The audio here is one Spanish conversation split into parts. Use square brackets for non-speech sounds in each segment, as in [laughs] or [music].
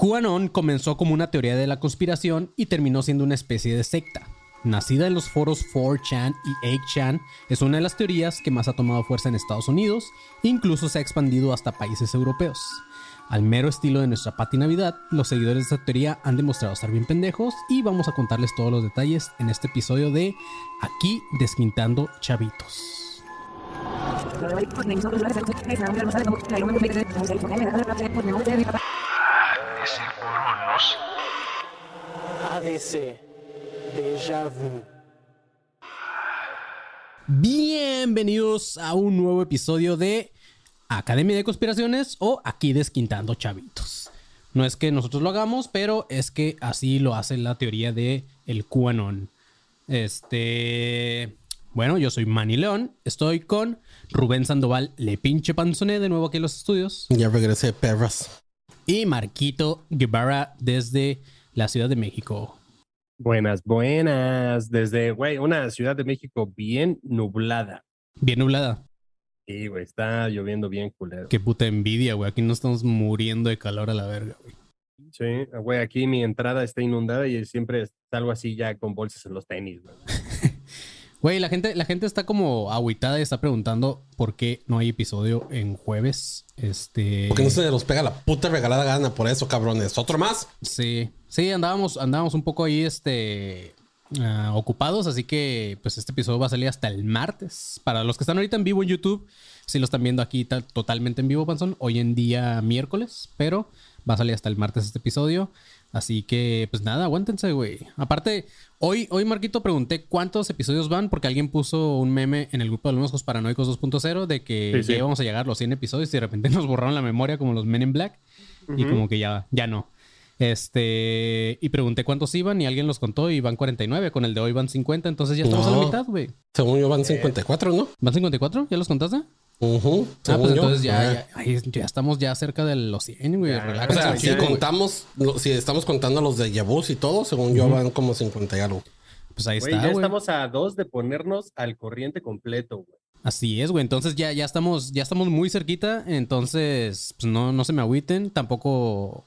QAnon comenzó como una teoría de la conspiración y terminó siendo una especie de secta. Nacida en los foros 4chan y 8chan, es una de las teorías que más ha tomado fuerza en Estados Unidos e incluso se ha expandido hasta países europeos. Al mero estilo de nuestra Pati Navidad, los seguidores de esta teoría han demostrado estar bien pendejos y vamos a contarles todos los detalles en este episodio de Aquí Desquintando Chavitos. ADC. Déjà vu. Bienvenidos a un nuevo episodio de Academia de Conspiraciones o Aquí Desquintando Chavitos. No es que nosotros lo hagamos, pero es que así lo hace la teoría de el QAnon. Este. Bueno, yo soy Manny León. Estoy con Rubén Sandoval, le pinche panzoné de nuevo aquí en los estudios. Ya regresé, perras. Y Marquito Guevara desde la Ciudad de México. Buenas, buenas. Desde, güey, una Ciudad de México bien nublada. Bien nublada. Sí, güey, está lloviendo bien culero. Qué puta envidia, güey. Aquí no estamos muriendo de calor a la verga, güey. Sí, güey, aquí mi entrada está inundada y siempre salgo así ya con bolsas en los tenis, güey. [laughs] Güey, la gente, la gente está como agüitada y está preguntando por qué no hay episodio en jueves. Este. Porque no se nos pega la puta regalada gana por eso, cabrones. ¿Otro más? Sí. Sí, andábamos, andábamos un poco ahí, este. ah, ocupados, así que pues este episodio va a salir hasta el martes. Para los que están ahorita en vivo en YouTube, si lo están viendo aquí ta- totalmente en vivo, Panzón, hoy en día miércoles, pero va a salir hasta el martes este episodio. Así que, pues nada, aguántense, güey. Aparte, hoy, hoy, Marquito, pregunté cuántos episodios van, porque alguien puso un meme en el grupo de los paranoicos 2.0 de que Sí, sí. ya íbamos a llegar a los 100 episodios y de repente [laughs] nos borraron la memoria como los Men in Black y como que ya, ya no. Este, y pregunté cuántos iban y alguien los contó y van 49, con el de hoy van 50, entonces ya estamos a la mitad, güey. Según yo van 54, ¿no? ¿Van 54? ¿Ya los contaste? Ujú, Ah, pues entonces ya, Ah. ya, estamos ya cerca de los 100, güey. Ya. O sea, si contamos, lo- si estamos contando los de Yabus y todo, según yo van como 50 y algo. Pues ahí Güey, está, ya güey. estamos a dos de ponernos al corriente completo, güey. Así es, güey. Entonces ya, ya estamos, ya estamos muy cerquita. Entonces, pues no, no se me agüiten. Tampoco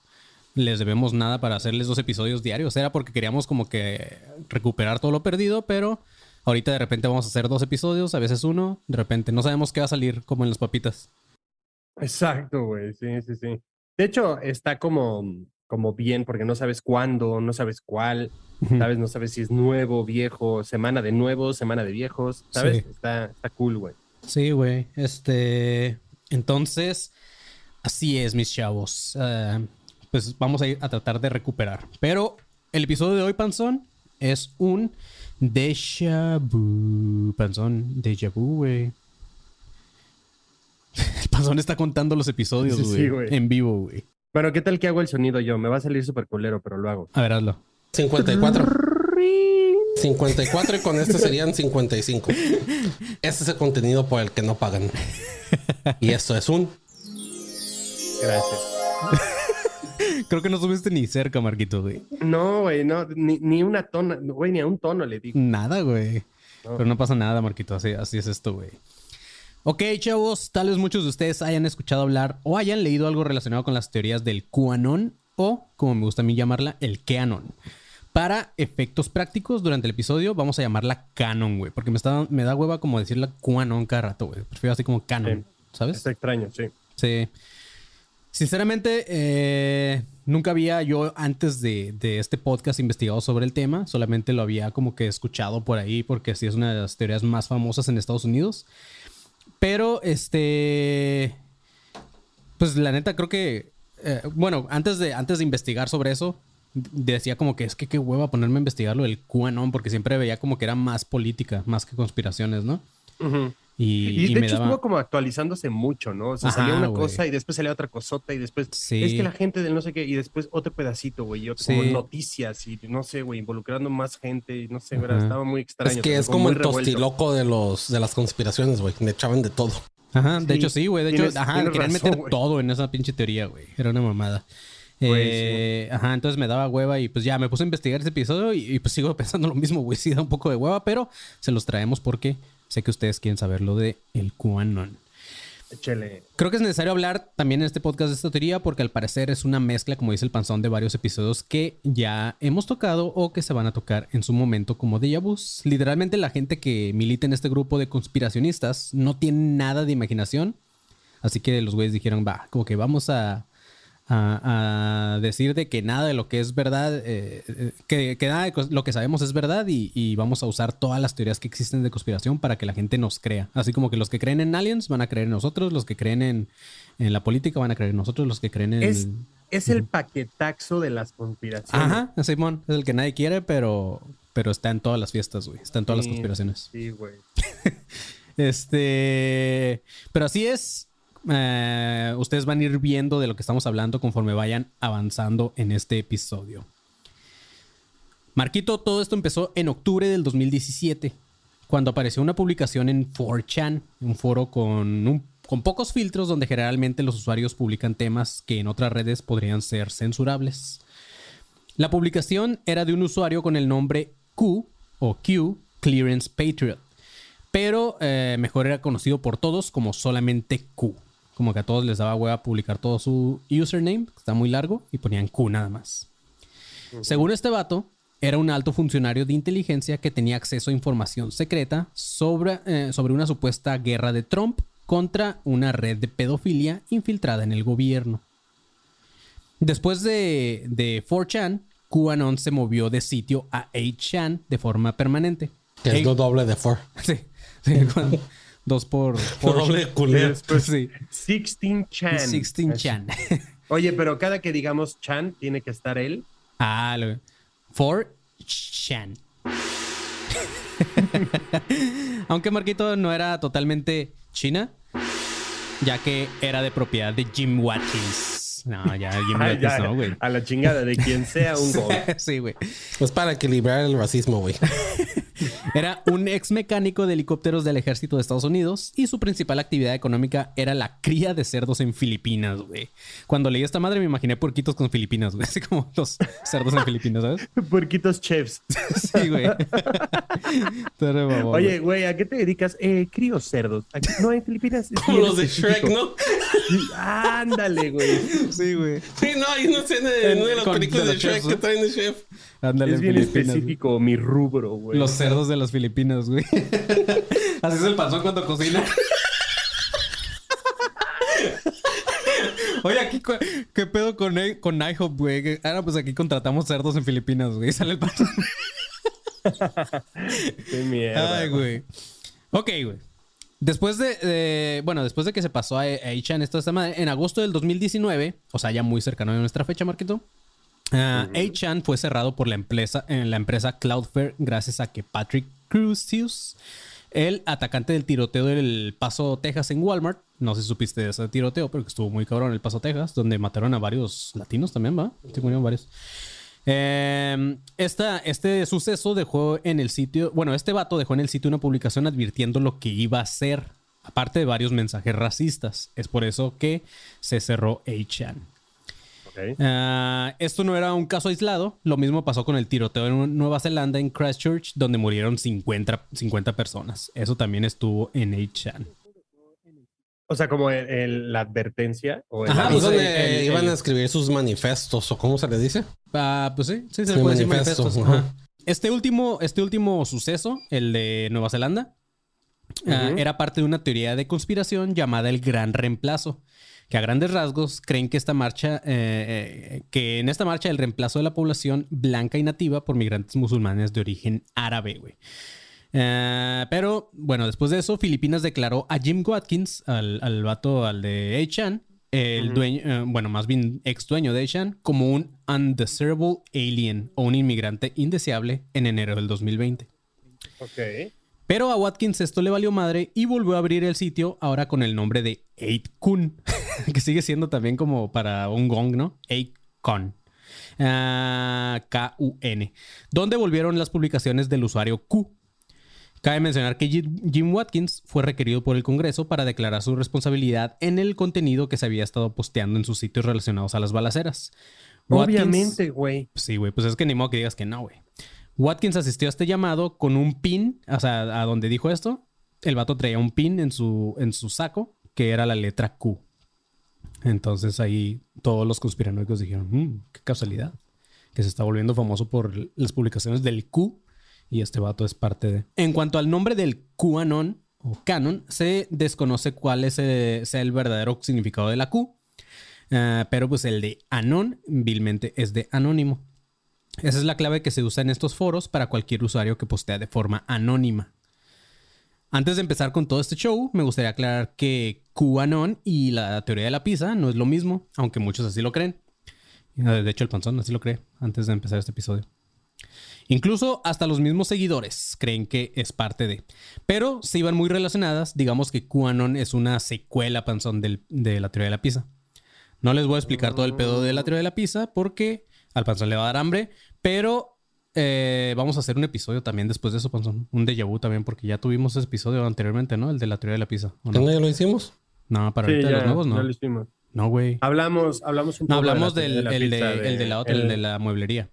les debemos nada para hacerles dos episodios diarios. Era porque queríamos como que recuperar todo lo perdido, pero ahorita de repente vamos a hacer dos episodios, a veces uno, de repente. No sabemos qué va a salir como en las papitas. Exacto, güey, sí, sí, sí. De hecho, está como, como bien porque no sabes cuándo, no sabes cuál, ¿sabes? No sabes si es nuevo, viejo, semana de nuevos, semana de viejos, ¿sabes? Sí. Está, está cool, güey. Sí, güey. Este. Entonces, así es, mis chavos. Ah, pues vamos a ir a tratar de recuperar. Pero el episodio de hoy, Panzón, es un déjà vu. Panzón, déjà vu, güey. [laughs] El Panzón está contando los episodios, Sí, sí, güey. güey. en vivo, güey. Bueno, ¿qué tal que hago el sonido yo? Me va a salir súper culero, pero lo hago. A ver, hazlo. 54. 54 y con este serían 55. Este es el contenido por el que no pagan. Y esto es un... Gracias. Creo que no subiste ni cerca, Marquito, güey. No, güey, no, ni, ni una tona, güey, ni a un tono le digo. Nada, güey. No. Pero no pasa nada, Marquito. Así, así es esto, güey. Ok, chavos. Tal vez muchos de ustedes hayan escuchado hablar o hayan leído algo relacionado con las teorías del QAnon o, como me gusta a mí llamarla, el QAnon. Para efectos prácticos, durante el episodio vamos a llamarla Canon, güey. Porque me, está, me da hueva como decirla QAnon cada rato, güey. Prefiero así como Canon, Sí. ¿sabes? Está extraño, sí. Sí. Sinceramente, eh, nunca había yo antes de, de este podcast investigado sobre el tema. Solamente lo había como que escuchado por ahí porque sí es una de las teorías más famosas en Estados Unidos. Pero, este... Pues la neta creo que... eh, bueno, antes de, antes de investigar sobre eso, decía como que es que qué hueva ponerme a investigar lo del QAnon porque siempre veía como que era más política, más que conspiraciones, ¿no? Y, y de me hecho daba- estuvo como actualizándose mucho, ¿no? O sea, Ajá, salía una cosa y después salía otra cosota y después Sí. es que la gente del no sé qué y después otro pedacito, güey, y otro, Sí. como noticias y no sé, güey, involucrando más gente y no sé, ¿verdad? Estaba muy extraño. Es que es como el revuelto. tostiloco de, los, de las conspiraciones, güey. Me echaban de todo. Ajá, de hecho sí, güey. De hecho, tienes- ajá, tienes querían razón, meter güey. todo en esa pinche teoría, güey. Era una mamada. Güey, Eh, Ajá, entonces me daba hueva y pues ya me puse a investigar ese episodio y, y, pues sigo [laughs] pensando lo mismo, güey. Sí da un poco de hueva, pero se los traemos porque sé que ustedes quieren saber lo de el QAnon. Échele. Creo que es necesario hablar también en este podcast de esta teoría porque al parecer es una mezcla, como dice el panzón, de varios episodios que ya hemos tocado o que se van a tocar en su momento como déjà vus. Literalmente la gente que milita en este grupo de conspiracionistas no tiene nada de imaginación. Así que los güeyes dijeron, va, como que vamos a, a, a decir de que nada de lo que es verdad, eh, que, que nada de lo que sabemos es verdad y, y vamos a usar todas las teorías que existen de conspiración para que la gente nos crea. Así como que los que creen en aliens van a creer en nosotros, los que creen en, en la política van a creer en nosotros, los que creen en... Es, es el paquetaxo de las conspiraciones. Ajá, Simón, es el que nadie quiere, pero, pero está en todas las fiestas, güey. Está en todas las conspiraciones. Sí, güey. [laughs] Este, pero así es. Eh, ustedes van a ir viendo de lo que estamos hablando conforme vayan avanzando en este episodio. Marquito, todo esto empezó en octubre del 2017, cuando apareció una publicación en 4chan, un foro con, con pocos filtros donde generalmente los usuarios publican temas que en otras redes podrían ser censurables. La publicación era de un usuario con el nombre Q o Q Clearance Patriot, pero eh, mejor era conocido por todos como solamente Q. Como que a todos les daba hueva publicar todo su username, que está muy largo, y ponían Q nada más. Según este vato, era un alto funcionario de inteligencia que tenía acceso a información secreta sobre, eh, sobre una supuesta guerra de Trump contra una red de pedofilia infiltrada en el gobierno. Después de, de 4chan, QAnon se movió de sitio a 8chan de forma permanente. Que es lo doble de four. [laughs] Sí, sí, [laughs] con- dos por... [laughs] Lo doble de culero. Después, Sí, 16 Chan. 16chan. [laughs] Oye, pero cada que digamos Chan, tiene que estar él. Ah, lo... 4chan. [laughs] Aunque Marquito no era totalmente china, ya que era de propiedad de Jim Watkins. No, ya Jim Watkins ya, no, güey. a la chingada de quien sea un gol. Sí, güey. Es para equilibrar el racismo, güey. Era un ex mecánico de helicópteros del ejército de Estados Unidos y su principal actividad económica era la cría de cerdos en Filipinas, güey. Cuando leí esta madre me imaginé puerquitos con Filipinas, güey. Así como los cerdos en Filipinas, ¿sabes? [laughs] Puerquitos chefs. [laughs] Sí, güey. Oye, güey, ¿a qué te dedicas? Eh, crío cerdos. Aquí no hay Filipinas. Como los de Shrek. ¿no? Ándale, güey. Sí, güey. Sí, no, hay una escena de una de las películas de de Shrek chefs, que ¿no? traen de chef. Ándale, Es bien güey. específico mi rubro, güey. Los cerdos de las Filipinas, güey. [laughs] Así es el panzón cuando cocina. [laughs] Oye, aquí, ¿qué pedo con, con IHOP, güey? Ah, no, pues aquí contratamos cerdos en Filipinas, güey. [laughs] Sale el panzón. Qué mierda. Ay, güey. Ok, güey. Después de, de- bueno, después de que se pasó a, a Ichan esta madre, en agosto del 2019, o sea, ya muy cercano a nuestra fecha, Marquito, ah, 8chan fue cerrado por la empresa, en la empresa Cloudflare gracias a que Patrick Crucius, el atacante del tiroteo del Paso, Texas en Walmart, no sé si supiste de ese tiroteo, pero que estuvo muy cabrón en el Paso, Texas, donde mataron a varios latinos también, ¿va? Sí, murieron varios. Eh, esta- este suceso dejó en el sitio, bueno, este vato dejó en el sitio una publicación advirtiendo lo que iba a hacer, aparte de varios mensajes racistas. Es por eso que se cerró 8chan. Ah, esto no era un caso aislado, lo mismo pasó con el tiroteo en Nueva Zelanda, en Christchurch, donde murieron 50, 50 personas. Eso también estuvo en 8chan. O sea, como el- el- la advertencia. O el Ajá, Pues donde el- el- iban el- a escribir sus manifestos, o cómo se les dice. Ah, pues sí, sí, se Sí, le puede decir manifiesto, manifestos. ajá. Ajá. Este último, este último suceso, el de Nueva Zelanda, ah, era parte de una teoría de conspiración llamada el Gran Reemplazo, que a grandes rasgos creen que esta marcha, eh, eh, que en esta marcha el reemplazo de la población blanca y nativa por migrantes musulmanes de origen árabe, güey. Eh, pero bueno, después de eso, Filipinas declaró a Jim Watkins, al, al vato, al de H-Chan, el dueño, bueno, más bien ex dueño de H-Chan, como un undesirable alien o un inmigrante indeseable en enero del 2020. Ok. Pero a Watkins esto le valió madre y volvió a abrir el sitio ahora con el nombre de 8kun, [laughs] que sigue siendo también como para un gong, ¿no? 8kun. Ah, K-U-N. Donde volvieron las publicaciones del usuario Q. Cabe mencionar que Jim Jim Watkins fue requerido por el Congreso para declarar su responsabilidad en el contenido que se había estado posteando en sus sitios relacionados a las balaceras. Watkins- Obviamente, güey. Sí, güey, pues es que ni modo que digas que no, güey. Watkins asistió a este llamado con un pin, o sea, a donde dijo esto. El vato traía un pin en su, en su saco que era la letra Q. Entonces ahí todos los conspiranoicos dijeron, "Mm, qué casualidad, que se está volviendo famoso por las publicaciones del Q y este vato es parte de... En cuanto al nombre del QAnon o canon, se desconoce cuál es eh, sea el verdadero significado de la Q, eh, pero pues el de Anon vilmente es de anónimo. Esa es la clave que se usa en estos foros para cualquier usuario que postea de forma anónima. Antes de empezar con todo este show, me gustaría aclarar que QAnon y la teoría de la pizza no es lo mismo, aunque muchos así lo creen. De hecho, el panzón así lo cree antes de empezar este episodio. Incluso hasta los mismos seguidores creen que es parte de. Pero se iban muy relacionadas. Digamos que QAnon es una secuela panzón del- de la teoría de la pizza. No les voy a explicar todo el pedo de la teoría de la pizza porque al panzón le va a dar hambre. Pero eh, vamos a hacer un episodio también después de eso, panzón. Un déjà vu también porque ya tuvimos ese episodio anteriormente, ¿no? El de la teoría de la pizza. ¿o ¿Que no? ya lo hicimos? No, para Sí, ahorita ya, los nuevos no. ya lo hicimos. No, güey. Hablamos, hablamos un No, poco de la hablamos del de la el de, pizza el de la otra, el, el- de la mueblería.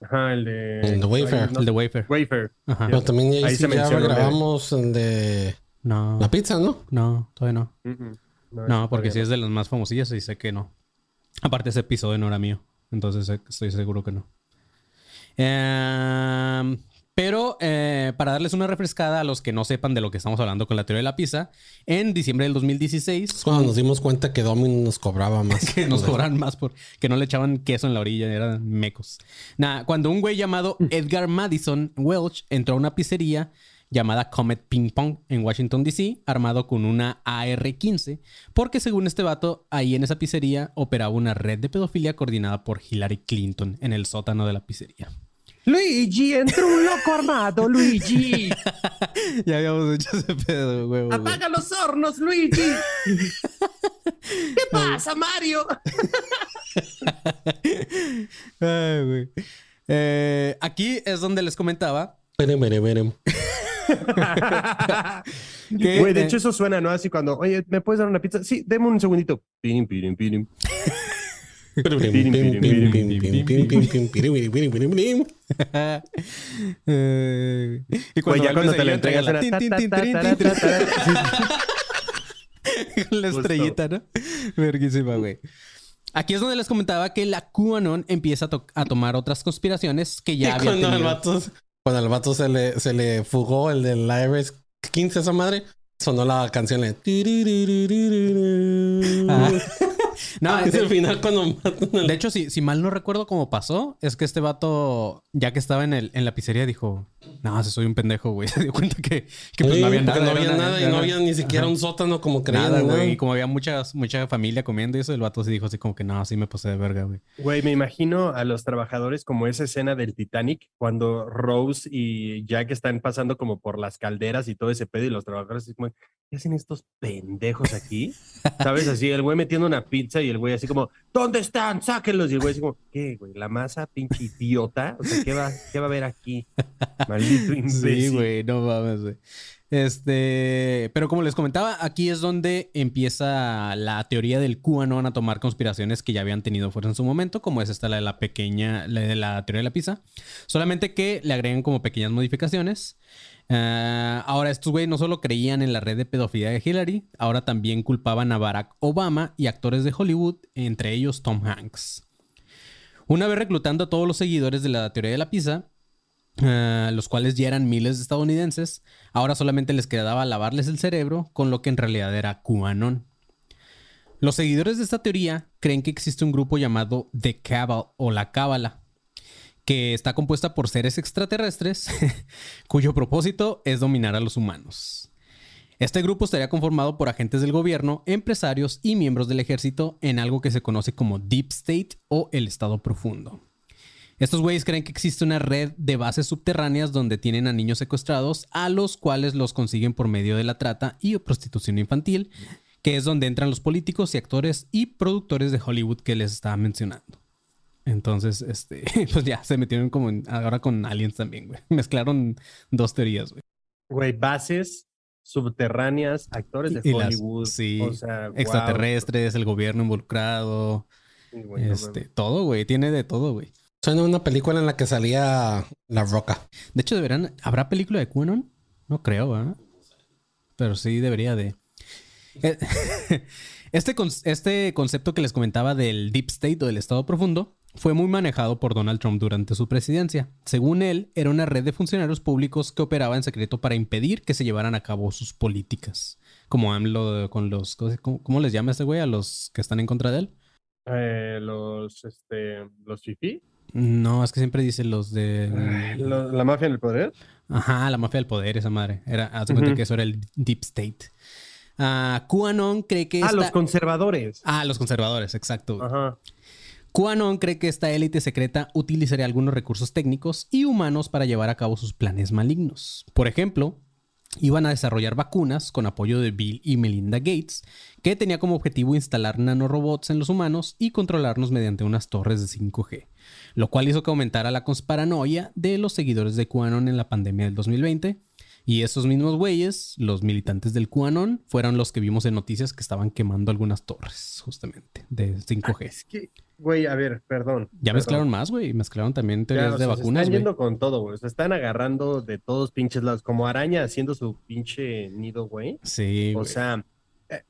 Ajá, el de... El de Wayfair. El de Wafer. Wayfair. Ajá. Pero también ahí, Ahí sí se ya grabamos el de No. la pizza, ¿no? No, todavía no. Mm, mm. No, porque si todavía es de las más famosillas y sé que no. Aparte ese episodio no era mío. Entonces eh, estoy seguro que no. Em, pero eh, para darles una refrescada a los que no sepan de lo que estamos hablando con la teoría de la pizza, en diciembre del 2016 Es cuando nos dimos cuenta que Domino nos cobraba [laughs] más. que nos cobran más por que no le echaban queso en la orilla, eran mecos. Nada, cuando un güey llamado Edgar Madison Welch entró a una pizzería llamada Comet Ping Pong en Washington DC, armado con una AR-15, porque según este vato, ahí en esa pizzería operaba una red de pedofilia coordinada por Hillary Clinton en el sótano de la pizzería. Luigi, entró un loco armado, Luigi. [laughs] ya habíamos hecho ese pedo, huevo. güey. Apaga los hornos, Luigi. [laughs] ¿Qué pasa, Mario? [laughs] Ay, güey. Eh, aquí es donde les comentaba Verem, verem, verem. [laughs] De hecho eso suena, ¿no? Así cuando, oye, ¿me puedes dar una pizza? Sí, deme un segundito. Pirim, pirim, pirim. y cuando, ya cuando te lo entregas la estrellita, ¿no? Verguísima, güey. Aquí es donde les comentaba que la QAnon empieza a, to a tomar otras conspiraciones que ya [laughs] había tenido cuando al vato se le, se le fugó el del IRS 15 esa madre, sonó la canción de... Ah. [laughs] No, es de, el final cuando matan al- de hecho, si, si mal no recuerdo cómo pasó, es que este vato, ya que estaba en, el, en la pizzería, dijo: No, si soy un pendejo, güey. [laughs] Se dio cuenta que, que pues Sí, no había nada. no había nada y no había ni siquiera Ajá. un sótano como creían. Nada, güey. Y como había muchas, mucha familia comiendo y eso, el vato se dijo así como que no, sí me pasé de verga, güey. Güey, me imagino a los trabajadores como esa escena del Titanic, cuando Rose y Jack están pasando como por las calderas y todo ese pedo, y los trabajadores así como, ¿qué hacen estos pendejos aquí? [laughs] ¿Sabes? Así, el güey metiendo una y el güey así como, ¿dónde están? Sáquenlos. Y el güey así como, ¿qué, güey? ¿La masa, pinche idiota? O sea, ¿qué va, qué va a haber aquí? Maldito [laughs] imbécil. Sí, güey, no mames, güey. Este, pero como les comentaba, aquí es donde empieza la teoría del QAnon a tomar conspiraciones que ya habían tenido fuerza en su momento, como es esta la de la pequeña, la de la teoría de la pizza. Solamente que le agregan como pequeñas modificaciones. Ah, ahora, estos güey no solo creían en la red de pedofilia de Hillary, ahora también culpaban a Barack Obama y actores de Hollywood, entre ellos Tom Hanks. Una vez reclutando a todos los seguidores de la teoría de la pizza, ah, los cuales ya eran miles de estadounidenses, ahora solamente les quedaba lavarles el cerebro con lo que en realidad era QAnon. Los seguidores de esta teoría creen que existe un grupo llamado The Cabal o la Cábala, que está compuesta por seres extraterrestres [laughs] cuyo propósito es dominar a los humanos. Este grupo estaría conformado por agentes del gobierno, empresarios y miembros del ejército en algo que se conoce como Deep State o el Estado Profundo. Estos güeyes creen que existe una red de bases subterráneas donde tienen a niños secuestrados, a los cuales los consiguen por medio de la trata y prostitución infantil, que es donde entran los políticos y actores y productores de Hollywood que les estaba mencionando. Entonces, este, [laughs] pues ya se metieron como en- ahora con aliens también, güey. [laughs] Mezclaron dos teorías, güey. Güey, bases subterráneas, actores de Y las- Hollywood. sí, o sea. Extraterrestres, el gobierno involucrado, Sí, güey, no este, todo, güey. Tiene de todo, güey. Suena una película en la que salía La Roca. De hecho, deberán. ¿Habrá película de QAnon? No creo, ¿verdad? Pero sí debería de. Eh, [laughs] Este, con- este concepto que les comentaba del Deep State o del Estado Profundo fue muy manejado por Donald Trump durante su presidencia. Según él, era una red de funcionarios públicos que operaba en secreto para impedir que se llevaran a cabo sus políticas. Como AMLO con los... ¿Cómo, cómo les llama este güey a los que están en contra de él? Eh, los, este, los fifí. No, es que siempre dice los de... Lo- la mafia en el poder. Ajá, la mafia del poder, esa madre. Era, haz cuenta que eso era el Deep State. Ah, QAnon cree que Ah, esta- los conservadores. Ah, los conservadores, exacto. Ajá. QAnon cree que esta élite secreta utilizaría algunos recursos técnicos y humanos para llevar a cabo sus planes malignos. Por ejemplo, iban a desarrollar vacunas con apoyo de Bill y Melinda Gates, que tenía como objetivo instalar nanorobots en los humanos y controlarnos mediante unas torres de 5G, lo cual hizo que aumentara la conspiranoia de los seguidores de QAnon en la pandemia del 2020. Y esos mismos güeyes, los militantes del QAnon, fueron los que vimos en noticias que estaban quemando algunas torres, justamente, de 5G. Es que, güey, a ver, perdón. Ya perdón. mezclaron más, güey. Mezclaron también Ya, teorías de sea, se vacunas, están yendo con todo, güey. Se están agarrando de todos pinches lados. Como araña haciendo su pinche nido, güey. Sí, O sea, eh,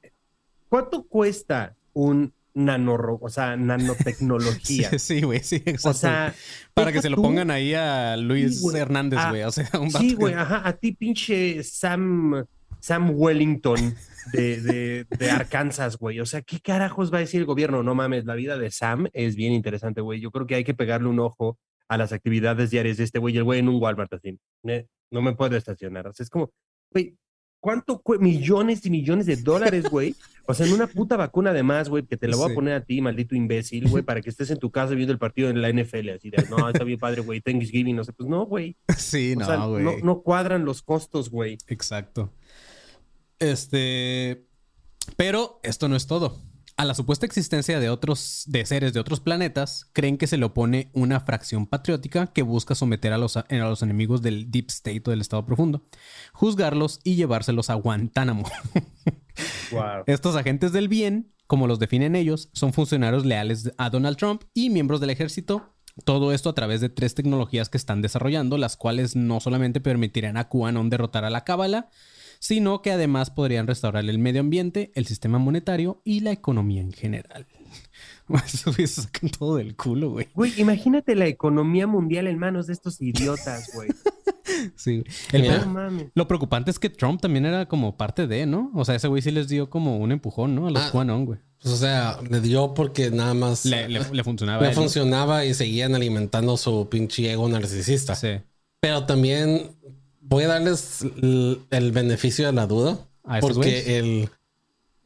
¿cuánto cuesta un nanoro, o sea, nanotecnología? [laughs] Sí, güey, sí, exacto. o sea, Para que se lo tú- pongan ahí a Luis Sí. Hernández, Ah, güey. O sea, un Sí, que- güey, ajá, a ti pinche Sam, Sam Wellington de, de, de Arkansas, güey. O sea, ¿qué carajos va a decir el gobierno? No mames, la vida de Sam es bien interesante, güey. Yo creo que hay que pegarle un ojo a las actividades diarias de este güey, el güey en un Walmart así. "Ne, No me puedo estacionar. O sea, es como, güey, ¿cuánto millones y millones de dólares, güey? [laughs] O sea, en una puta vacuna además, güey, que te la voy Sí. a poner a ti, maldito imbécil, güey, para que estés en tu casa viendo el partido en la NFL, así de, no, está bien padre, güey, Thanksgiving, no sé, pues no, güey. [laughs] Sí, O no, güey. no, no cuadran los costos, güey. Exacto. Este. Pero esto no es todo. A la supuesta existencia de otros de seres de otros planetas, creen que se le opone una fracción patriótica que busca someter a los, a los enemigos del Deep State o del Estado Profundo, juzgarlos y llevárselos a Guantánamo. [laughs] Wow. Estos agentes del bien, como los definen ellos, son funcionarios leales a Donald Trump y miembros del ejército. Todo esto a través de tres tecnologías que están desarrollando, las cuales no solamente permitirán a QAnon derrotar a la Cábala, sino que además podrían restaurar el medio ambiente, el sistema monetario y la economía en general. [laughs] Eso se sacan todo del culo, güey. Güey, imagínate la economía mundial en manos de estos idiotas, güey. [laughs] Sí. El No mames. lo preocupante es que Trump también era como parte de, ¿no? O sea, ese güey sí les dio como un empujón, ¿no? A los Ah. QAnon, güey. Pues, o sea, le dio porque nada más Le, le- [laughs] le funcionaba. le funcionaba y seguían alimentando su pinche ego narcisista. Sí. Pero también voy a darles el, el beneficio de la duda. ¿A porque el.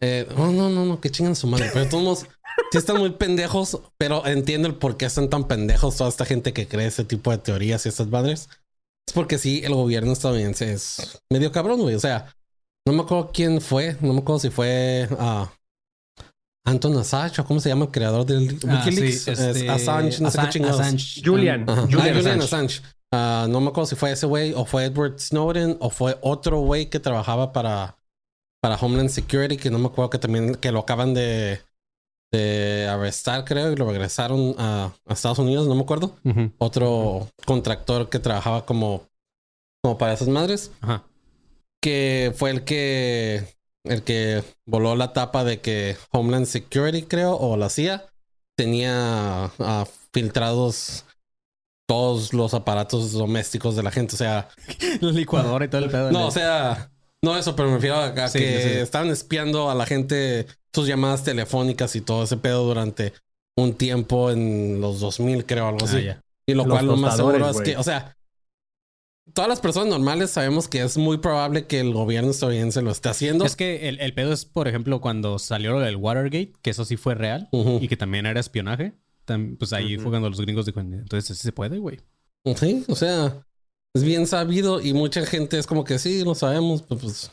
eh, no, no, no, no, que chingan su madre. Pero todos [laughs] sí están muy pendejos, pero entiendo el por qué están tan pendejos toda esta gente que cree ese tipo de teorías y estas madres. Es porque sí, el gobierno estadounidense es medio cabrón, güey. O sea, no me acuerdo quién fue, no me acuerdo si fue ah, Anton Assange o cómo se llama el creador del Ah, Wikileaks. Es este, Assange, no sé qué chingados. Assange. Julian. Ah, Julian Assange. Assange. Ah, no me acuerdo si fue ese güey o fue Edward Snowden o fue otro güey que trabajaba para, para Homeland Security, que no me acuerdo que también que lo acaban de, de arrestar, creo, y lo regresaron a, a Estados Unidos, no me acuerdo. Otro contractor que trabajaba como, como para esas madres, Ajá. que fue el que el que voló la tapa de que Homeland Security, creo, o la CIA, tenía ah, filtrados todos los aparatos domésticos de la gente. O sea, [laughs] La licuadora y todo el pedo. no, o sea, no eso, pero me refiero a, a Sí, que sí, estaban espiando a la gente sus llamadas telefónicas y todo ese pedo durante un tiempo en los 2000, creo, algo Ah, así. Y lo Los cual lo más seguro es que, o sea, todas las personas normales sabemos que es muy probable que el gobierno estadounidense lo esté haciendo. Es que el, el pedo es, por ejemplo, cuando salió lo del Watergate, que eso sí fue real y que también era espionaje. Tam- pues ahí fue cuando los gringos dijeron, entonces sí se puede, güey. Sí, o sea, es bien sabido y mucha gente es como que sí, lo sabemos, pues. pues,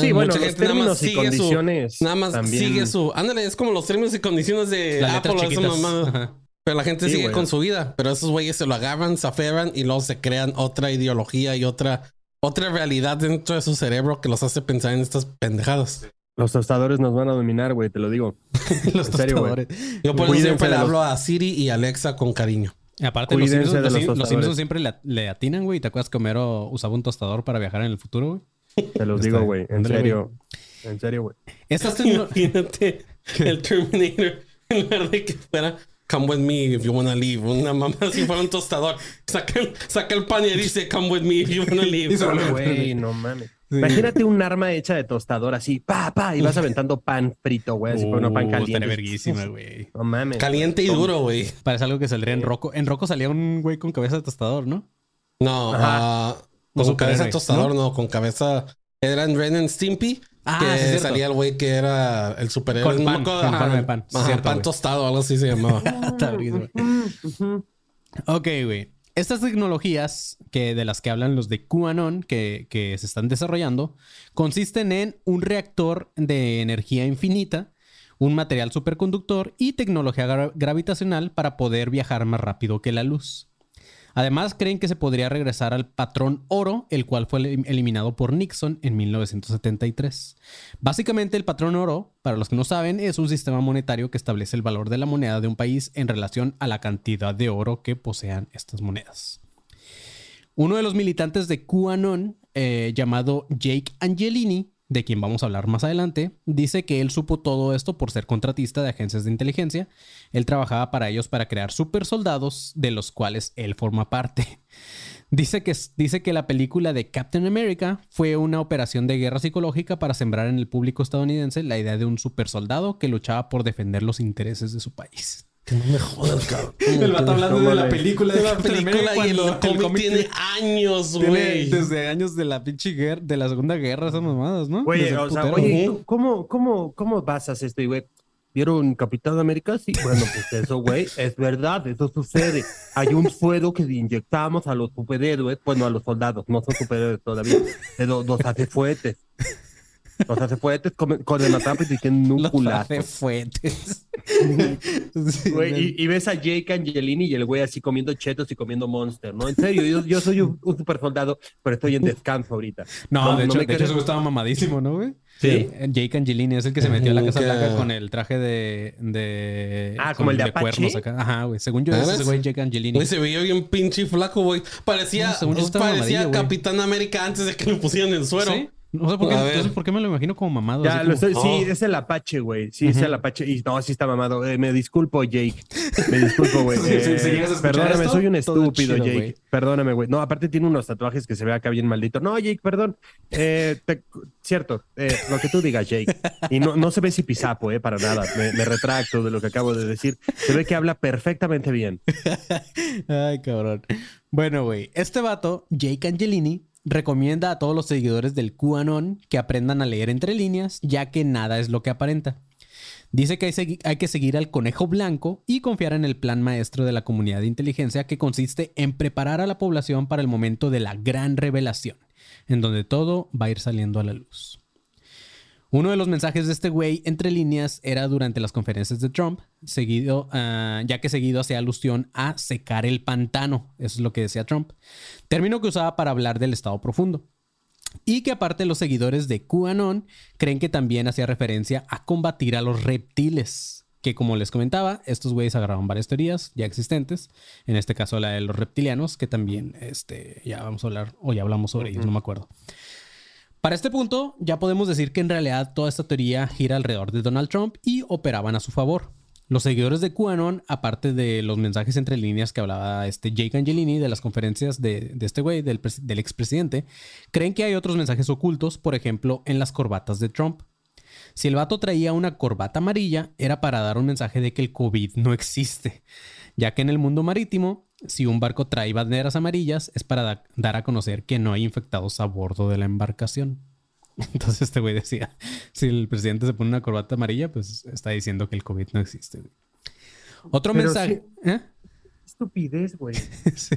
Sí, eh, bueno, mucha los gente nada más términos y sigue su- condiciones. Nada más también- sigue su. Ándale, es como los términos y condiciones de Apple. mamada. Ajá. Pero la gente Sí, sigue güey. con su vida. Pero esos güeyes se lo agarran, se aferran y luego se crean otra ideología y otra, otra realidad dentro de su cerebro que los hace pensar en estas pendejadas. Los tostadores nos van a dominar, güey, te lo digo. [laughs] Los En serio, güey. tostadores. Yo por eso siempre le los- hablo a Siri y Alexa con cariño. Y aparte, los Simpsons, de los, los. Simpsons siempre le, le atinan, güey. ¿Te acuerdas que Homero usaba un tostador para viajar en el futuro, güey? Te los digo, güey, en serio. En serio, güey. Estas Imagínate el Terminator [laughs] en lugar de que fuera Come with me if you wanna leave. Una mamá si fuera un tostador. Saca el, saca el pan y dice Come with me if you wanna leave. Güey, no mames. Sí. Imagínate un arma hecha de tostador así, pa, pa, y vas aventando pan frito, güey, así como pan Uh, caliente. verguísima, güey. No mames. Caliente y duro, güey. Parece algo que saldría en Rocco. En Rocco salía un güey con cabeza de tostador, ¿no? No, Ajá. No con cabeza de tostador, ¿no? con cabeza. Era en Ren and Stimpy. Ah, que sí, salía el güey que era el superhéroe. Con No pan, con pan de pan. Sí, ajá, cierto, pan güey. tostado, algo así se llamaba. [laughs] Está verguísima. Ujú. Ok, güey. Estas tecnologías que, de las que hablan los de QAnon que, se están desarrollando consisten en un reactor de energía infinita, un material superconductor y tecnología gra- gravitacional para poder viajar más rápido que la luz. Además, creen que se podría regresar al patrón oro, el cual fue elim- eliminado por Nixon en 1973. Básicamente, el patrón oro, para los que no saben, es un sistema monetario que establece el valor de la moneda de un país en relación a la cantidad de oro que posean estas monedas. Uno de los militantes de QAnon, eh, llamado Jake Angelini, de quien vamos a hablar más adelante, dice que él supo todo esto por ser contratista de agencias de inteligencia. Él trabajaba para ellos para crear super soldados, de los cuales él forma parte. [laughs] Dice que, dice que la película de Captain America fue una operación de guerra psicológica para sembrar en el público estadounidense la idea de un super soldado que luchaba por defender los intereses de su país. Que no me jodas, cabrón. [laughs] El vato hablando de la película De la película y el cuando cómic, tiene años, güey. desde años de la pinche guerra, de la Segunda Guerra, esas mamadas, ¿no? Oye, el o sea, oye. ¿cómo, cómo, ¿cómo basas esto, y, güey? ¿Vieron Capitán América? Sí. Bueno, pues eso, güey, es verdad, eso sucede. Hay un suero que inyectamos a los superhéroes, bueno, a los soldados, no son superhéroes todavía, pero los hace fuertes. [laughs] Los hace fuertes con, con el atrape y tienen un Los culazo. hace fuetes. [laughs] Sí, Güey, y, y ves a Jake Angelini y el güey así comiendo chetos y comiendo Monster, ¿no? En serio, yo, yo soy un, un super soldado, pero estoy en descanso ahorita. No, No, de no hecho, me de hecho güey estaba mamadísimo, ¿no, güey? Sí. Eh, Jake Angelini es el que se metió a la Casa que- Blanca con el traje de... de Ah, como el de Apache. cuernos acá. Ajá, güey. Según yo, ese es ¿Sabes? ese güey Jake Angelini. Güey, se veía bien pinche flaco, güey. Parecía, No, según yo estaba parecía. Capitán América antes de que le pusieran el suero. ¿Sí? No sé por qué, A ver. no sé por qué me lo imagino como mamado. Ya, así lo como- estoy, sí, Oh. es el Apache, güey. Sí, es el Apache. Y no, sí está mamado. Eh, me disculpo, Jake. Me disculpo, güey. [laughs] Sí, sí, Eh, perdóname, esto, soy un estúpido, chido, Jake. Perdóname, güey. No, aparte tiene unos tatuajes que se ve acá bien maldito. No, Jake, perdón. Eh, te- cierto, eh, lo que tú digas, Jake. Y no, no se ve si pisapo, eh, para nada. Me, me retracto de lo que acabo de decir. Se ve que habla perfectamente bien. [laughs] Ay, cabrón. Bueno, güey, este vato, Jake Angelini, recomienda a todos los seguidores del QAnon que aprendan a leer entre líneas, ya que nada es lo que aparenta. Dice que hay, hay que seguir al conejo blanco y confiar en el plan maestro de la comunidad de inteligencia que consiste en preparar a la población para el momento de la gran revelación, en donde todo va a ir saliendo a la luz. Uno de los mensajes de este güey entre líneas era durante las conferencias de Trump, seguido, ah, ya que seguido hacía alusión a secar el pantano. Eso es lo que decía Trump. Término que usaba para hablar del estado profundo. Y que aparte los seguidores de QAnon creen que también hacía referencia a combatir a los reptiles. Que como les comentaba, estos güeyes agarraron varias teorías ya existentes. En este caso la de los reptilianos, que también este, ya vamos a hablar, o ya hablamos sobre ellos, no me acuerdo. Para este punto, ya podemos decir que en realidad toda esta teoría gira alrededor de Donald Trump y operaban a su favor. Los seguidores de QAnon, aparte de los mensajes entre líneas que hablaba este Jake Angelini de las conferencias de, este güey, del, del expresidente, creen que hay otros mensajes ocultos, por ejemplo, en las corbatas de Trump. Si el vato traía una corbata amarilla, era para dar un mensaje de que el COVID no existe, ya que en el mundo marítimo, si un barco trae banderas amarillas, es para da- dar a conocer que no hay infectados a bordo de la embarcación. [laughs] Entonces este güey decía, si el presidente se pone una corbata amarilla, pues está diciendo que el COVID no existe. güey. Otro Pero mensaje... ¿Eh? Estupidez, güey. [laughs] Sí.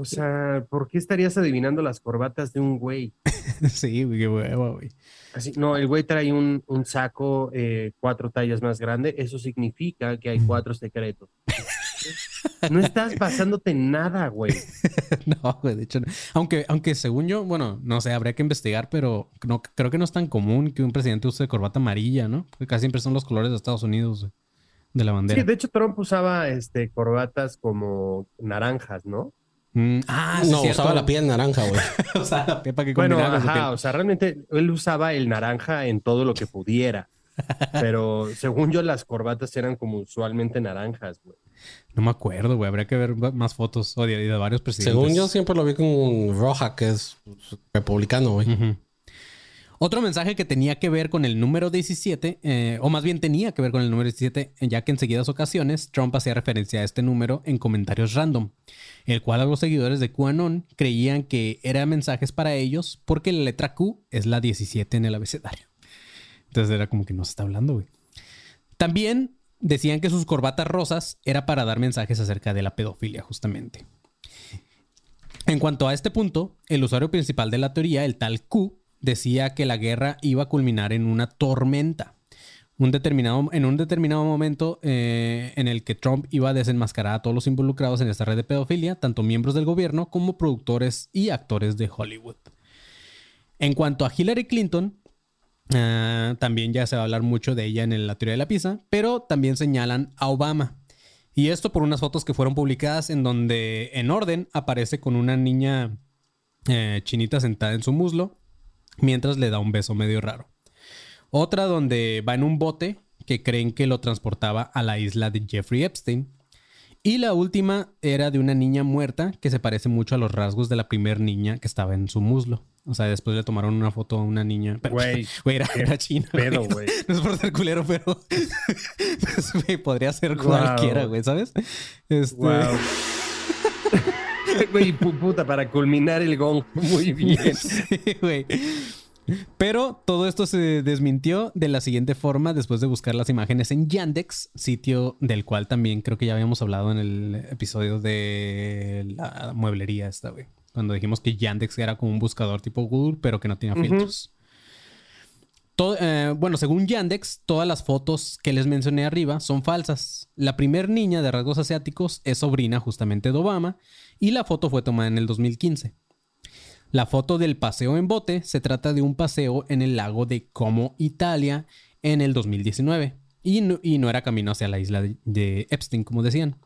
O sea, ¿por qué estarías adivinando las corbatas de un güey? [laughs] Sí, güey, qué hueva, güey. Así, no, el güey trae un, un saco eh, cuatro tallas más grande. Eso significa que hay cuatro secretos. No estás basándote en nada, güey. [laughs] No, güey, de hecho, no. aunque, aunque según yo, bueno, no sé, habría que investigar, pero no, creo que no es tan común que un presidente use corbata amarilla, ¿no? Porque casi siempre son los colores de Estados Unidos, güey, de la bandera. Sí, de hecho, Trump usaba este, corbatas como naranjas, ¿no? Mm, ah, sí, no, cierto. usaba la piel naranja, güey. [laughs] o sea, la pepa que Bueno, ajá, piel. o sea, realmente él usaba el naranja en todo lo que pudiera. [laughs] Pero según yo, las corbatas eran como usualmente naranjas, güey. No me acuerdo, güey. Habría que ver más fotos o de, de varios presidentes. Según yo siempre lo vi con Roja, que es pues, republicano, güey. Ujú. Otro mensaje que tenía que ver con el número 17, eh, o más bien tenía que ver con el número 17, ya que en seguidas ocasiones Trump hacía referencia a este número en comentarios random, el cual a los seguidores de QAnon creían que eran mensajes para ellos porque la letra Q es la 17 en el abecedario. Entonces era como que no se está hablando, güey. También decían que sus corbatas rosas era para dar mensajes acerca de la pedofilia, justamente. En cuanto a este punto, el usuario principal de la teoría, el tal Q, decía que la guerra iba a culminar en una tormenta. Un determinado, en un determinado momento eh, en el que Trump iba a desenmascarar a todos los involucrados en esta red de pedofilia, tanto miembros del gobierno como productores y actores de Hollywood. En cuanto a Hillary Clinton, ah, también ya se va a hablar mucho de ella en la teoría de la pizza, pero también señalan a Obama. Y esto por unas fotos que fueron publicadas en donde en orden aparece con una niña eh, chinita sentada en su muslo mientras le da un beso medio raro. Otra donde va en un bote que creen que lo transportaba a la isla de Jeffrey Epstein. Y la última era de una niña muerta que se parece mucho a los rasgos de la primer niña que estaba en su muslo. O sea, después le tomaron una foto a una niña. Güey, [laughs] güey, era, era china. pedo, güey. [laughs] No es por ser culero, pero [laughs] pues, podría ser Wow. cualquiera, güey, ¿sabes? Este, Wow. [laughs] Güey, pu- puta, para culminar el gong. [laughs] Muy bien. [laughs] Sí, güey. Pero todo esto se desmintió de la siguiente forma después de buscar las imágenes en Yandex, sitio del cual también creo que ya habíamos hablado en el episodio de la mueblería esta, güey. Cuando dijimos que Yandex era como un buscador tipo Google, pero que no tenía Ujú. filtros. Eh, bueno, según Yandex, todas las fotos que les mencioné arriba son falsas. La primer niña de rasgos asiáticos es sobrina justamente de Obama y la foto fue tomada en el 2015. La foto del paseo en bote se trata de un paseo en el lago de Como, Italia, en el 2019. Y no, y no era camino hacia la isla de, de Epstein, como decían.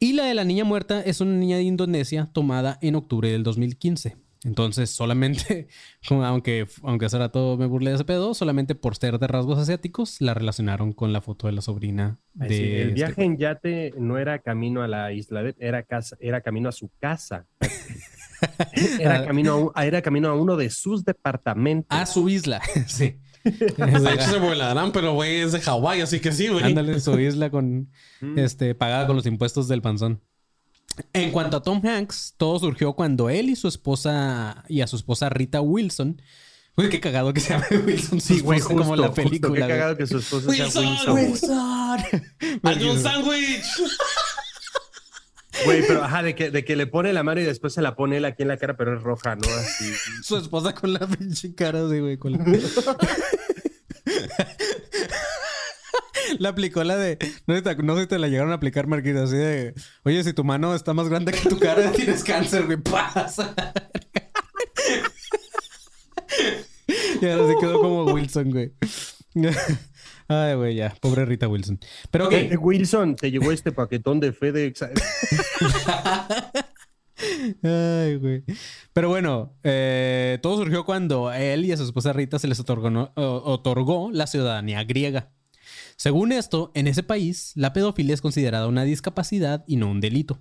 Y la de la niña muerta es una niña de Indonesia tomada en octubre del 2015. Entonces, solamente, [laughs] como aunque, aunque hace rato me burlé de ese pedo, solamente por ser de rasgos asiáticos, la relacionaron con la foto de la sobrina de. Ay, sí, el este viaje en yate no era camino a la isla, de- era, casa, era camino a su casa. [laughs] Era camino, a, un- era camino a uno de sus departamentos. A su isla, [laughs] sí. De hecho se volarán, pero güey es de Hawái, así que sí, güey. Ándale, su isla con este pagada con los impuestos del panzón. En cuanto a Tom Hanks, todo surgió cuando él y su esposa y a su esposa Rita Wilson. Uy, qué cagado que se llame [laughs] Wilson. Sí, güey, justo, como la justo, película. Qué güey. cagado que su esposa sea Wilson, Wilson. Wilson. [laughs] ¡Hazme un sándwich! Güey, pero ajá, de que, de que le pone la mano y después se la pone él aquí en la cara, pero es roja, ¿no? Así. [laughs] Su esposa con la pinche cara así, güey. Con la... La aplicó la de. No sé, si te- no sé si te la llegaron a aplicar, Marquita. Así de. Oye, si tu mano está más grande que tu cara, [laughs] tienes cáncer, güey. Pasa. [laughs] y ahora se quedó como Wilson, güey. [laughs] Ay, güey, ya. Pobre Rita Wilson. Pero ok. Eh, Wilson, te llegó este paquetón de FedEx. Ay, güey. Pero bueno, eh, todo surgió cuando a él y a su esposa Rita se les otorgó, otorgó la ciudadanía griega. Según esto, en ese país, la pedofilia es considerada una discapacidad y no un delito.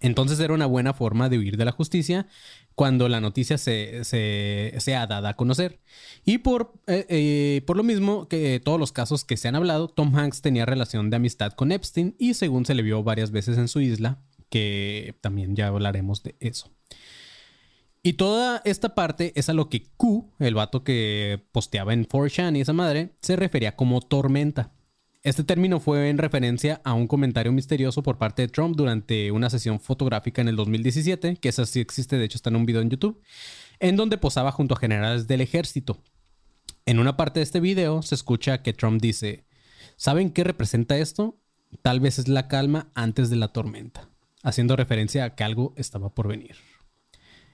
Entonces era una buena forma de huir de la justicia cuando la noticia se, se- sea dada a conocer. Y por, eh, eh, por lo mismo que todos los casos que se han hablado, Tom Hanks tenía relación de amistad con Epstein y según se le vio varias veces en su isla, que también ya hablaremos de eso. Y toda esta parte es a lo que Q, el vato que posteaba en 4chan y esa madre, se refería como tormenta. Este término fue en referencia a un comentario misterioso por parte de Trump durante una sesión fotográfica en el 2017, que esa sí existe, de hecho está en un video en YouTube, en donde posaba junto a generales del ejército. En una parte de este video se escucha que Trump dice, ¿saben qué representa esto? Tal vez es la calma antes de la tormenta, haciendo referencia a que algo estaba por venir.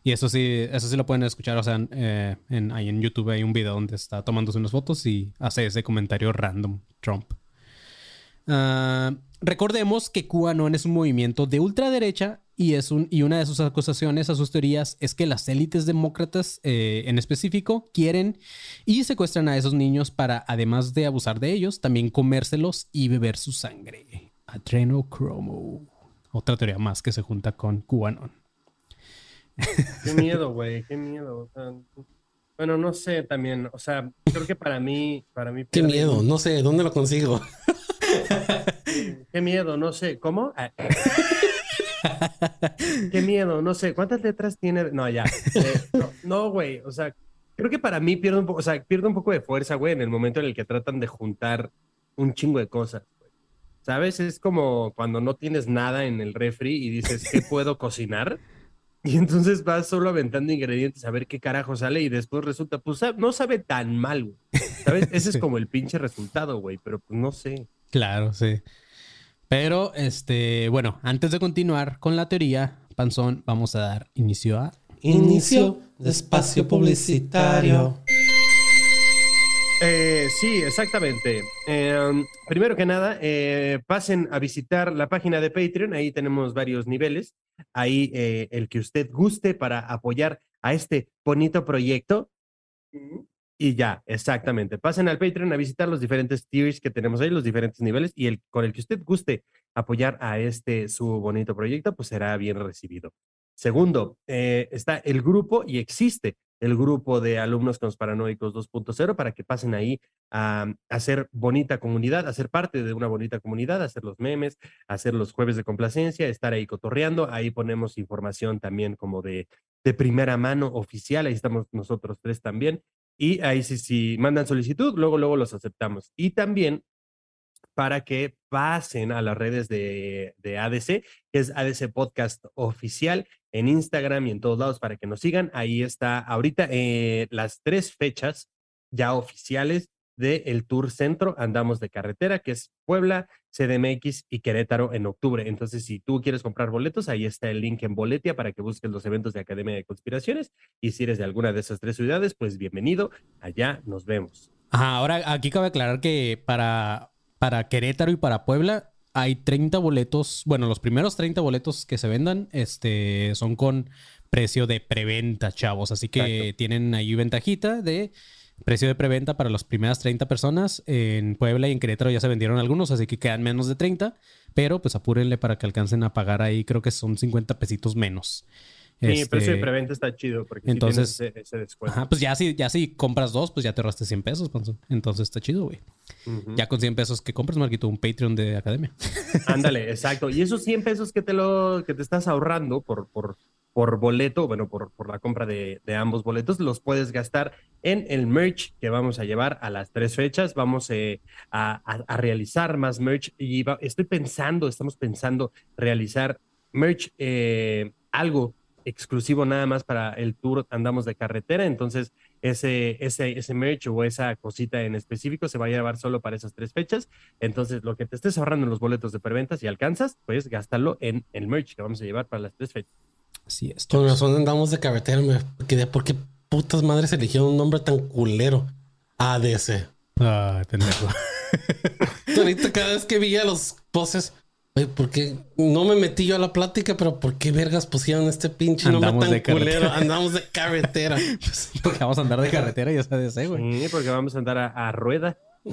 Y eso sí, eso sí lo pueden escuchar, o sea, eh, en, ahí en YouTube hay un video donde está tomándose unas fotos y hace ese comentario random Trump. Ah, recordemos que QAnon es un movimiento de ultraderecha y, es un, y una de sus acusaciones a sus teorías es que las élites demócratas eh, en específico quieren y secuestran a esos niños para, además de abusar de ellos, también comérselos y beber su sangre. Adrenocromo. Otra teoría más que se junta con QAnon. [laughs] Qué miedo, güey, qué miedo. o sea, bueno, no sé también, o sea, creo que para mí, para mí... Qué miedo, no sé, ¿dónde lo consigo? [laughs] Qué miedo, no sé, ¿cómo? Ah. [laughs] Qué miedo, no sé, ¿cuántas letras tiene? No, ya. Eh, no, no, güey, o sea, creo que para mí pierde un poco, o sea, pierde un poco de fuerza, güey, en el momento en el que tratan de juntar un chingo de cosas. ¿Sabes? Es como cuando no tienes nada en el refri y dices, ¿qué puedo cocinar? Y entonces vas solo aventando ingredientes a ver qué carajo sale y después resulta, pues no sabe tan mal, güey. ¿Sabes? Ese es [laughs] como el pinche resultado, güey, pero pues no sé. Claro, sí. Pero, este, bueno, antes de continuar con la teoría, Panzón, vamos a dar inicio a... Inicio de espacio publicitario. Eh, sí, exactamente. Eh, primero que nada, eh, pasen a visitar la página de Patreon. Ahí tenemos varios niveles. Ahí eh, el que usted guste para apoyar a este bonito proyecto. Y ya, exactamente. Pasen al Patreon a visitar los diferentes tiers que tenemos ahí, los diferentes niveles. Y el con el que usted guste apoyar a este su bonito proyecto, pues será bien recibido. Segundo, eh, está el grupo y existe el grupo de alumnos conspiranoicos 2.0 para que pasen ahí a, hacer bonita comunidad, a ser parte de una bonita comunidad, a hacer los memes, a hacer los jueves de complacencia, estar ahí cotorreando. Ahí ponemos información también como de, de primera mano oficial. Ahí estamos nosotros tres también. Y ahí sí, si mandan solicitud, luego, luego los aceptamos. Y también para que pasen a las redes de, de ADC, que es ADC Podcast Oficial, en Instagram y en todos lados para que nos sigan. Ahí está ahorita eh, las tres fechas ya oficiales del Tour Centro Andamos de Carretera, que es Puebla, CDMX y Querétaro en octubre. Entonces, si tú quieres comprar boletos, ahí está el link en Boletia para que busques los eventos de Academia de Conspiraciones. Y si eres de alguna de esas tres ciudades, pues bienvenido. Allá nos vemos. Ahora aquí cabe aclarar que para, para Querétaro y para Puebla hay 30 boletos, bueno, los primeros 30 boletos que se vendan este, son con precio de preventa, chavos. Así que Exacto. tienen ahí ventajita de precio de preventa para las primeras 30 personas. En Puebla y en Querétaro ya se vendieron algunos, así que quedan menos de 30. Pero pues apúrenle para que alcancen a pagar ahí, creo que son 50 pesitos menos. Sí, Este, precio de preventa está chido porque sí entonces- tienes ese, ese descuento. Ajá, pues ya si, ya si compras dos, pues ya te ahorraste 100 pesos, Panzón. Entonces está chido, güey. Ya con 100 pesos que compras, Marquito, un Patreon de academia. [laughs] Ándale, exacto. Y esos 100 pesos que te lo que te estás ahorrando por, por, por boleto, bueno, por, por la compra de, de ambos boletos, los puedes gastar en el merch que vamos a llevar a las tres fechas. Vamos eh, a, a- a realizar más merch y va- estoy pensando, estamos pensando realizar merch, eh, algo exclusivo nada más para el tour Andamos de Carretera. Entonces, ese, ese, ese merch o esa cosita en específico se va a llevar solo para esas tres fechas. Entonces, lo que te estés ahorrando en los boletos de preventa, si alcanzas, pues gástalo en el merch que vamos a llevar para las tres fechas. Así es. Con razón andamos de carretera, me quedé, ¿por qué putas madres eligieron un nombre tan culero? ADC. Ay, pendejo. [laughs] Ahorita cada vez que veía los poses, oye, ¿por qué no me metí yo a la plática? Pero ¿por qué vergas pusieron este pinche Andamos nombre de tan carretera. culero? Andamos de carretera. [laughs] Pues, porque vamos a andar de carretera y ya sabes, eh, güey. Sí, porque vamos a andar a, a rueda. [laughs]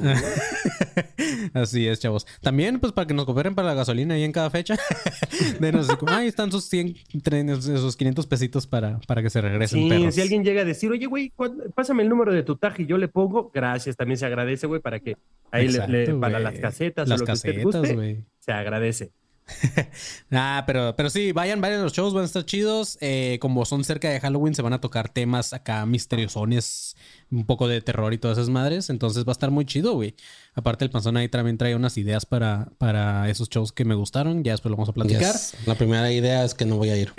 Así es, chavos. También, pues, para que nos cooperen para la gasolina ahí en cada fecha. [laughs] Denos, ahí están sus 100, trenes, sus 500 pesitos para, para que se regresen, Sí, perros. si alguien llega a decir, oye, güey, ¿cuándo- pásame el número de tu taje y yo le pongo, gracias, también se agradece, güey, para que ahí le- le- para las casetas Las o lo que usted casetas, guste, güey. Se agradece. [laughs] Ah, pero, pero sí, vayan, vayan los shows, van a estar chidos. Eh, como son cerca de Halloween, se van a tocar temas acá misteriosones, un poco de terror y todas esas madres. Entonces va a estar muy chido, güey. Aparte, el panzón ahí también trae unas ideas para, para esos shows que me gustaron. Ya después lo vamos a platicar. Yes. La primera idea es que no voy a ir.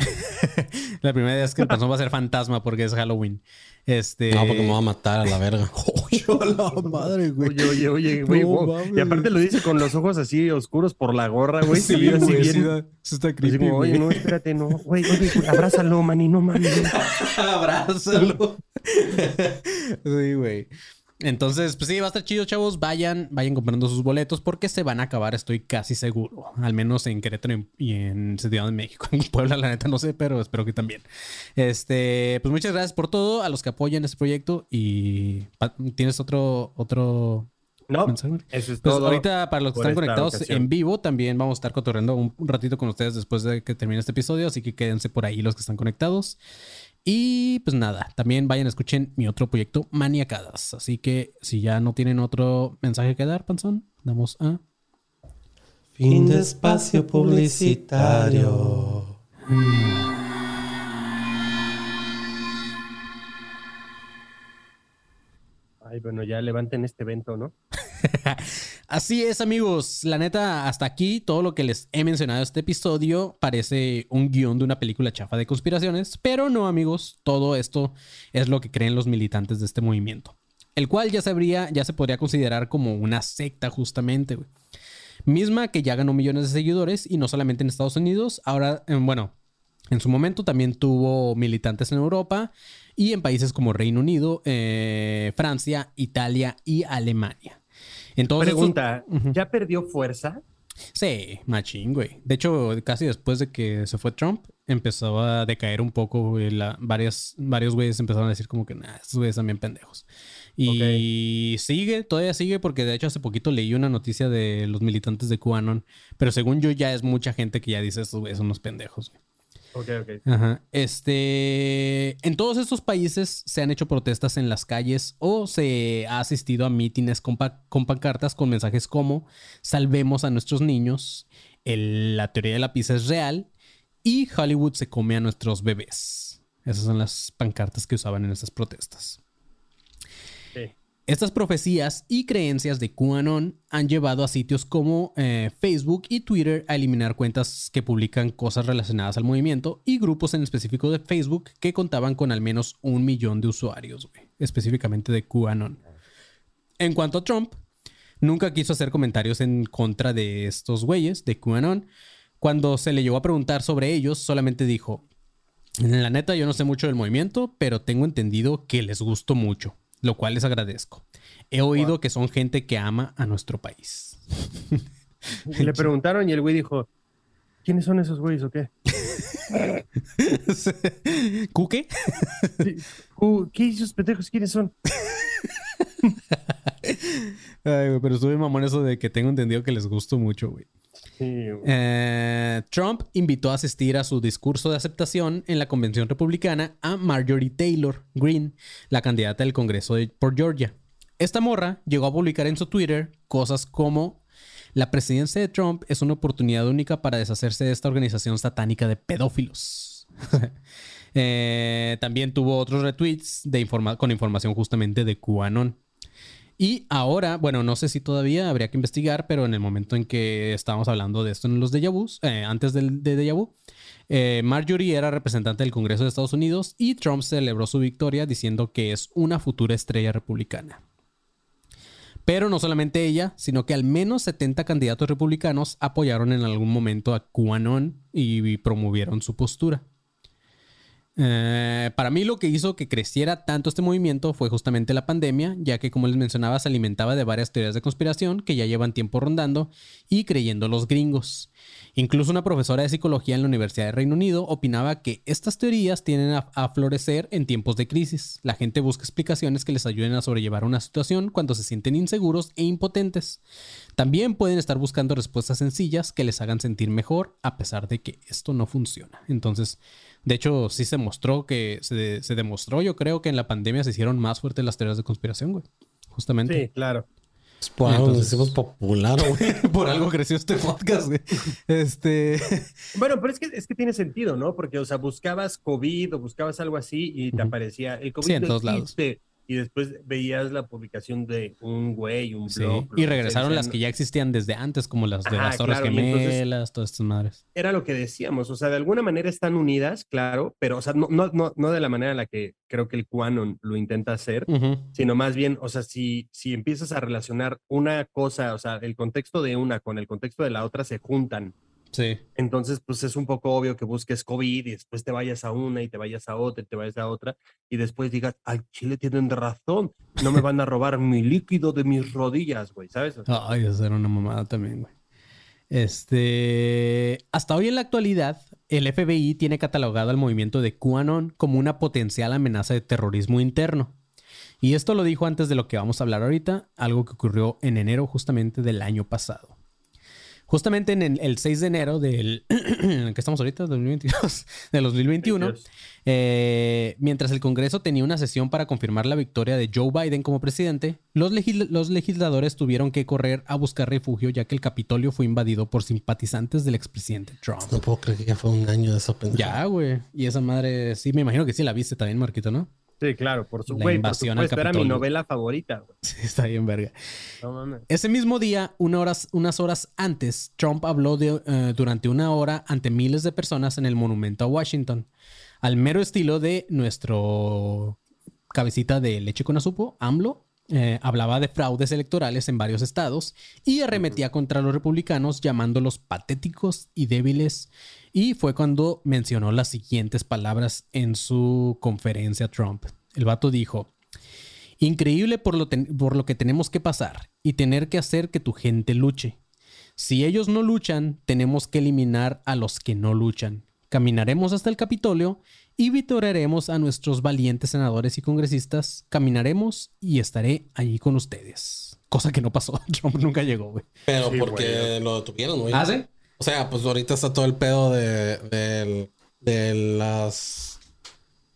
[laughs] La primera idea es que el panzón va a ser fantasma porque es Halloween. Este. No, porque me va a matar a la verga. [laughs] la madre, Oye, oye, oye, güey. No wow. mames, y aparte lo dice con los ojos así oscuros por la gorra, güey. Sí, así güey, sí bien. sí está creepy, como, oye, güey. no, espérate, no. Güey, oye, güey, abrázalo, mani, no mames. [laughs] Abrázalo. [laughs] sí, güey. Entonces, pues sí, va a estar chido, chavos. Vayan, vayan comprando sus boletos porque se van a acabar, estoy casi seguro. Al menos en Querétaro y en Ciudad de México. [laughs] En Puebla, la neta, no sé, pero espero que también. Este, pues muchas gracias por todo, a los que apoyan este proyecto. Y tienes otro, otro No, mensaje. eso es Pues todo. ahorita para los que están conectados ocasión. en vivo, también vamos a estar cotorreando un, un ratito con ustedes después de que termine este episodio, así que quédense por ahí los que están conectados. Y pues nada, también vayan a escuchen mi otro proyecto, Maniacadas. Así que si ya no tienen otro mensaje que dar, Panzón, damos a... Fin de espacio publicitario. Ay, bueno, ya levanten este evento, ¿no? [laughs] Así es, amigos. La neta, hasta aquí todo lo que les he mencionado en este episodio parece un guion de una película chafa de conspiraciones, pero no, amigos. Todo esto es lo que creen los militantes de este movimiento, el cual ya se habría, ya se podría considerar como una secta, justamente, güey. Misma que ya ganó millones de seguidores y no solamente en Estados Unidos, ahora, bueno, en su momento también tuvo militantes en Europa y en países como Reino Unido, eh, Francia, Italia y Alemania. Entonces, Pregunta. ¿ya perdió fuerza? Sí, machín, güey. De hecho, casi después de que se fue Trump, empezó a decaer un poco, güey. La- varias, varios güeyes empezaron a decir como que, nah, estos güeyes también pendejos. Y sigue, todavía sigue, porque de hecho hace poquito leí una noticia de los militantes de QAnon, pero según yo ya es mucha gente que ya dice estos güeyes son unos pendejos. güey. Este. En todos estos países se han hecho protestas en las calles o se ha asistido a mítines con, con pancartas con mensajes como salvemos a nuestros niños, la teoría de la pizza es real y Hollywood se come a nuestros bebés. Esas son las pancartas que usaban en estas protestas. Estas profecías y creencias de QAnon han llevado a sitios como eh, Facebook y Twitter a eliminar cuentas que publican cosas relacionadas al movimiento y grupos en específico de Facebook que contaban con al menos un millón de usuarios, específicamente de QAnon. En cuanto a Trump, nunca quiso hacer comentarios en contra de estos güeyes de QAnon. Cuando se le llegó a preguntar sobre ellos, solamente dijo, la neta yo no sé mucho del movimiento, pero tengo entendido que les gustó mucho, lo cual les agradezco. He oído que son gente que ama a nuestro país. Le preguntaron y el güey dijo, ¿quiénes son esos güeyes o qué? [laughs] ¿Cuque? ¿Qué esos pendejos quiénes son? [laughs] Ay, pero estuve mamón eso de que tengo entendido que les gustó mucho, güey. Eh, Trump invitó a asistir a su discurso de aceptación en la convención republicana a Marjorie Taylor Greene, la candidata del Congreso por Georgia. Esta morra llegó a publicar en su Twitter cosas como la presidencia de Trump es una oportunidad única para deshacerse de esta organización satánica de pedófilos. [laughs] Eh, también tuvo otros retweets de con información justamente de QAnon. Y ahora, bueno, no sé si todavía habría que investigar, pero en el momento en que estábamos hablando de esto en los déjà vus, eh, antes del de déjà vu, eh, Marjorie era representante del Congreso de Estados Unidos y Trump celebró su victoria diciendo que es una futura estrella republicana. Pero no solamente ella, sino que al menos 70 candidatos republicanos apoyaron en algún momento a QAnon y promovieron su postura. Eh, para mí lo que hizo que creciera tanto este movimiento fue justamente la pandemia, ya que como les mencionaba se alimentaba de varias teorías de conspiración que ya llevan tiempo rondando y creyendo los gringos. Incluso una profesora de psicología en la Universidad de Reino Unido opinaba que estas teorías tienden a, a florecer en tiempos de crisis. La gente busca explicaciones que les ayuden a sobrellevar una situación cuando se sienten inseguros e impotentes. También pueden estar buscando respuestas sencillas que les hagan sentir mejor a pesar de que esto no funciona. Entonces, de hecho, sí se mostró que se, se demostró, yo creo que en la pandemia se hicieron más fuertes las teorías de conspiración, güey. Justamente. Sí, claro. Por algo nos Entonces- hicimos popular, güey. [laughs] Por algo creció este podcast, güey. Este. Bueno, pero es que, es que tiene sentido, ¿no? Porque, o sea, buscabas COVID o buscabas algo así y te aparecía el COVID Sí, en no todos lados. Y después veías la publicación de un güey, un Sí. blog. Y regresaron las que ya existían desde antes, como las de Ajá, las Torres claro, y entonces- Gemelas, todas estas madres. Era lo que decíamos, o sea, de alguna manera están unidas, claro, pero, o sea, no, no, no, no de la manera en la que creo que el QAnon lo intenta hacer, sino más bien, o sea, si, si empiezas a relacionar una cosa, o sea, el contexto de una con el contexto de la otra se juntan Sí. Entonces, pues es un poco obvio que busques COVID y después te vayas a una y te vayas a otra y te vayas a otra y después digas, al Chile tienen razón, no me van a robar mi líquido de mis rodillas, güey, ¿sabes? Ay, eso era una mamada también, güey. Este. Hasta hoy en la actualidad, el FBI tiene catalogado al movimiento de QAnon como una potencial amenaza de terrorismo interno. Y esto lo dijo antes de lo que vamos a hablar ahorita, algo que ocurrió en enero justamente del año pasado. Justamente en el, el 6 de enero del... [clears throat] ¿en qué estamos ahorita? 2022, del 2021. 22. [laughs] eh, mientras el Congreso tenía una sesión para confirmar la victoria de Joe Biden como presidente, los, legis- los legisladores tuvieron que correr a buscar refugio ya que el Capitolio fue invadido por simpatizantes del expresidente Trump. No puedo creer que ya fue un año de eso, pendejo. Ya, güey. Y esa madre, sí, me imagino que sí la viste también, Marquito, ¿no? Sí, claro, por su La güey, por invasión al supuesto, era mi novela favorita. [laughs] Sí, está bien, verga. No mames. Ese mismo día, una horas- unas horas antes, Trump habló de, eh, durante una hora ante miles de personas en el monumento a Washington, al mero estilo de nuestro cabecita de leche con azupo, AMLO. eh, hablaba de fraudes electorales en varios estados y arremetía contra los republicanos llamándolos patéticos y débiles. Y fue cuando mencionó las siguientes palabras en su conferencia Trump. El vato dijo, Increíble por lo, por lo que tenemos que pasar y tener que hacer que tu gente luche. Si ellos no luchan, tenemos que eliminar a los que no luchan. Caminaremos hasta el Capitolio y victoriaremos a nuestros valientes senadores y congresistas. Caminaremos y estaré allí con ustedes. Cosa que no pasó. [laughs] Trump nunca llegó, güey. Pero Sí, porque güey. lo detuvieron, güey. ¿Ah, sí? O sea, pues ahorita está todo el pedo de, del- de las...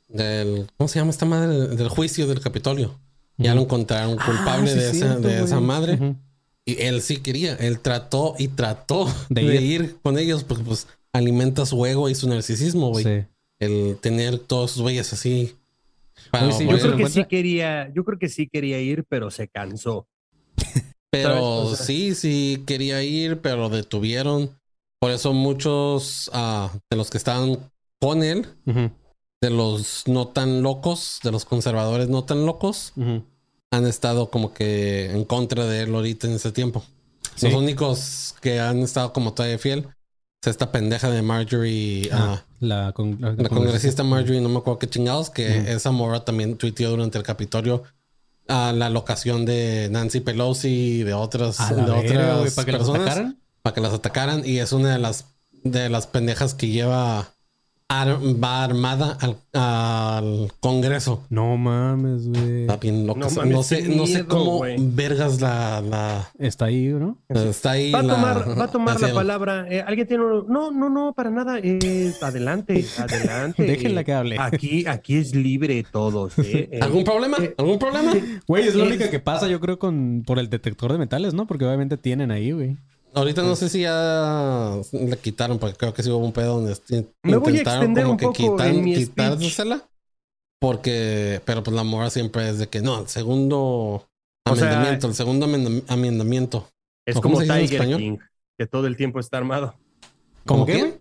Del, ¿Cómo se llama esta madre? Del juicio del Capitolio. Ya lo encontraron culpable Ah, sí, de, esa, de esa madre. Y él sí quería. Él trató y trató De de, ir. ir. con ellos porque pues alimenta su ego y su narcisismo, güey. Sí. El tener todos sus güeyes así. Para Oye, sí, Yo creo ¿lo que sí quería, yo creo que sí quería ir, pero se cansó. Pero ¿Sabes? O sea- sí, sí quería ir, pero detuvieron. Por eso muchos ah, de los que estaban con él, de los no tan locos, de los conservadores no tan locos, han estado como que en contra de él ahorita en ese tiempo. Sí. Los únicos que han estado como todavía fiel es esta pendeja de Marjorie, Ah, ah, la, con- la- la congresista Marjorie, no me acuerdo qué chingados, que Ujú. esa morra también tuiteó durante el Capitolio a la locación de Nancy Pelosi y de otras, de otras para que personas. Para que las atacaran y es una de las de las pendejas que lleva ar- va armada al, al Congreso. No mames, güey. Está bien loca. No sé, no sé miedo, cómo vergas la, la Está ahí, ¿no? está ahí. Va a la- tomar, va a [laughs] tomar la palabra. eh, ¿Alguien tiene uno? No, no, no, para nada. eh, adelante, [laughs] adelante. Déjenla que hable. Aquí, aquí es libre todos. eh, eh. ¿Algún problema? ¿Algún problema? Güey, es la Es- única que pasa, yo creo, con por el detector de metales, ¿no? Porque obviamente tienen ahí, güey. Ahorita no sé si ya le quitaron, porque creo que sí hubo un pedo donde Me voy a intentaron extender como un que poco quitar, en mi speech. quitársela. Porque, pero pues la mora siempre es de que no, el segundo O sea, amendamiento, el segundo amendam- amendamiento. Es ¿o cómo como Tiger español? King, que todo el tiempo está armado. ¿Cómo ¿Cómo qué?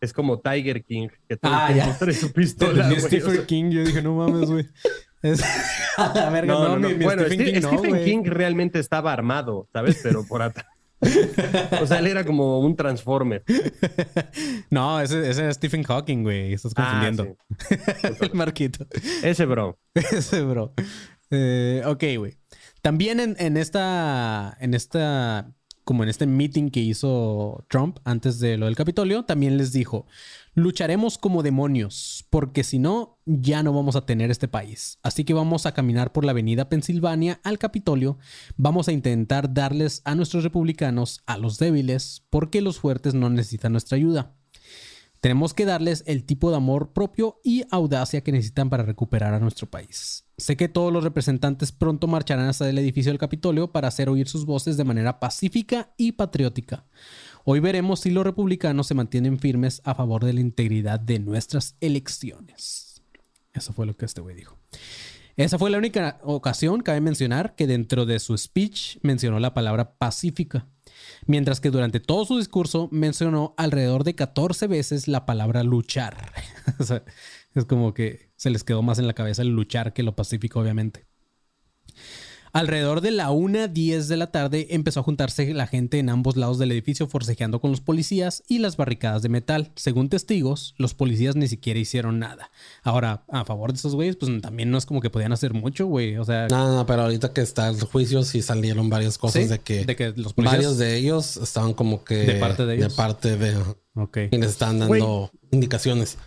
Es como Tiger King, que todo Ah, el tiempo ya. trae su pistola. Stephen sea. King, yo dije, no mames, güey. Es... [laughs] A la verga, No, no, no, no. mi, mi Bueno, Stephen King Stephen. King realmente estaba armado, ¿sabes? Pero por atrás. [laughs] o sea, él era como un transformer. [laughs] No, ese, ese es Stephen Hawking, güey. Estás Ah, confundiendo. El [laughs] marquito. Ese bro. Ese, bro. Eh, ok, güey. También en, en esta, en esta, como en este meeting que hizo Trump antes de lo del Capitolio, también les dijo, lucharemos como demonios, porque si no, ya no vamos a tener este país. Así que vamos a caminar por la avenida Pensilvania al Capitolio, vamos a intentar darles a nuestros republicanos, a los débiles, porque los fuertes no necesitan nuestra ayuda. Tenemos que darles el tipo de amor propio y audacia que necesitan para recuperar a nuestro país. Sé que todos los representantes pronto marcharán hasta el edificio del Capitolio para hacer oír sus voces de manera pacífica y patriótica. Hoy veremos si los republicanos se mantienen firmes a favor de la integridad de nuestras elecciones. Eso fue lo que este güey dijo. Esa fue la única ocasión, cabe mencionar, que dentro de su speech mencionó la palabra pacífica mientras que durante todo su discurso mencionó alrededor de 14 veces la palabra luchar. [laughs] es como que se les quedó más en la cabeza el luchar que lo pacífico, obviamente. Alrededor de la 1.10 de la tarde empezó a juntarse la gente en ambos lados del edificio forcejeando con los policías y las barricadas de metal. Según testigos, los policías ni siquiera hicieron nada. Ahora, a favor de esos güeyes, pues también no es como que podían hacer mucho, güey. O sea, No, no, pero ahorita que está el juicio sí salieron varias cosas ¿sí? de que, de que los policías... varios de ellos estaban como que De parte de ellos. parte de Ok. y les están dando indicaciones.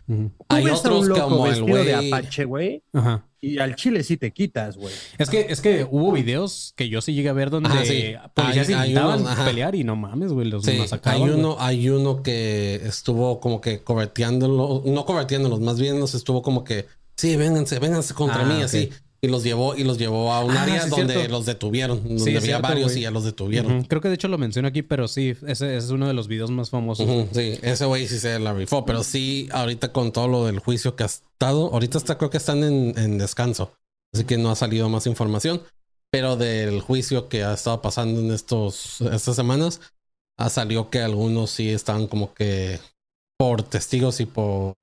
Hay ves a otros un loco como el de. Apache, güey, Ajá. Y al chile sí te quitas, güey. Es que, es que hubo videos que yo sí llegué a ver donde Ajá, sí. policías Hay- intentaban pelear y no mames, güey, los Sí, masacraban. hay güey. uno, hay uno que estuvo como que coberteándolos, no coberteándolos, más bien los estuvo como que, sí, vénganse, vénganse contra Ah, mí, así. Y los llevó, y los llevó a un Ah, área sí, donde cierto. los detuvieron, donde Sí, había cierto, varios y ya los detuvieron. Creo que de hecho lo menciono aquí, pero sí, ese, ese es uno de los videos más famosos. Sí, ese güey sí se la rifó, pero sí, ahorita con todo lo del juicio que ha estado, ahorita está, creo que están en, en descanso, así que no ha salido más información, pero del juicio que ha estado pasando en estos, estas semanas, ha salido que algunos sí están como que por testigos y por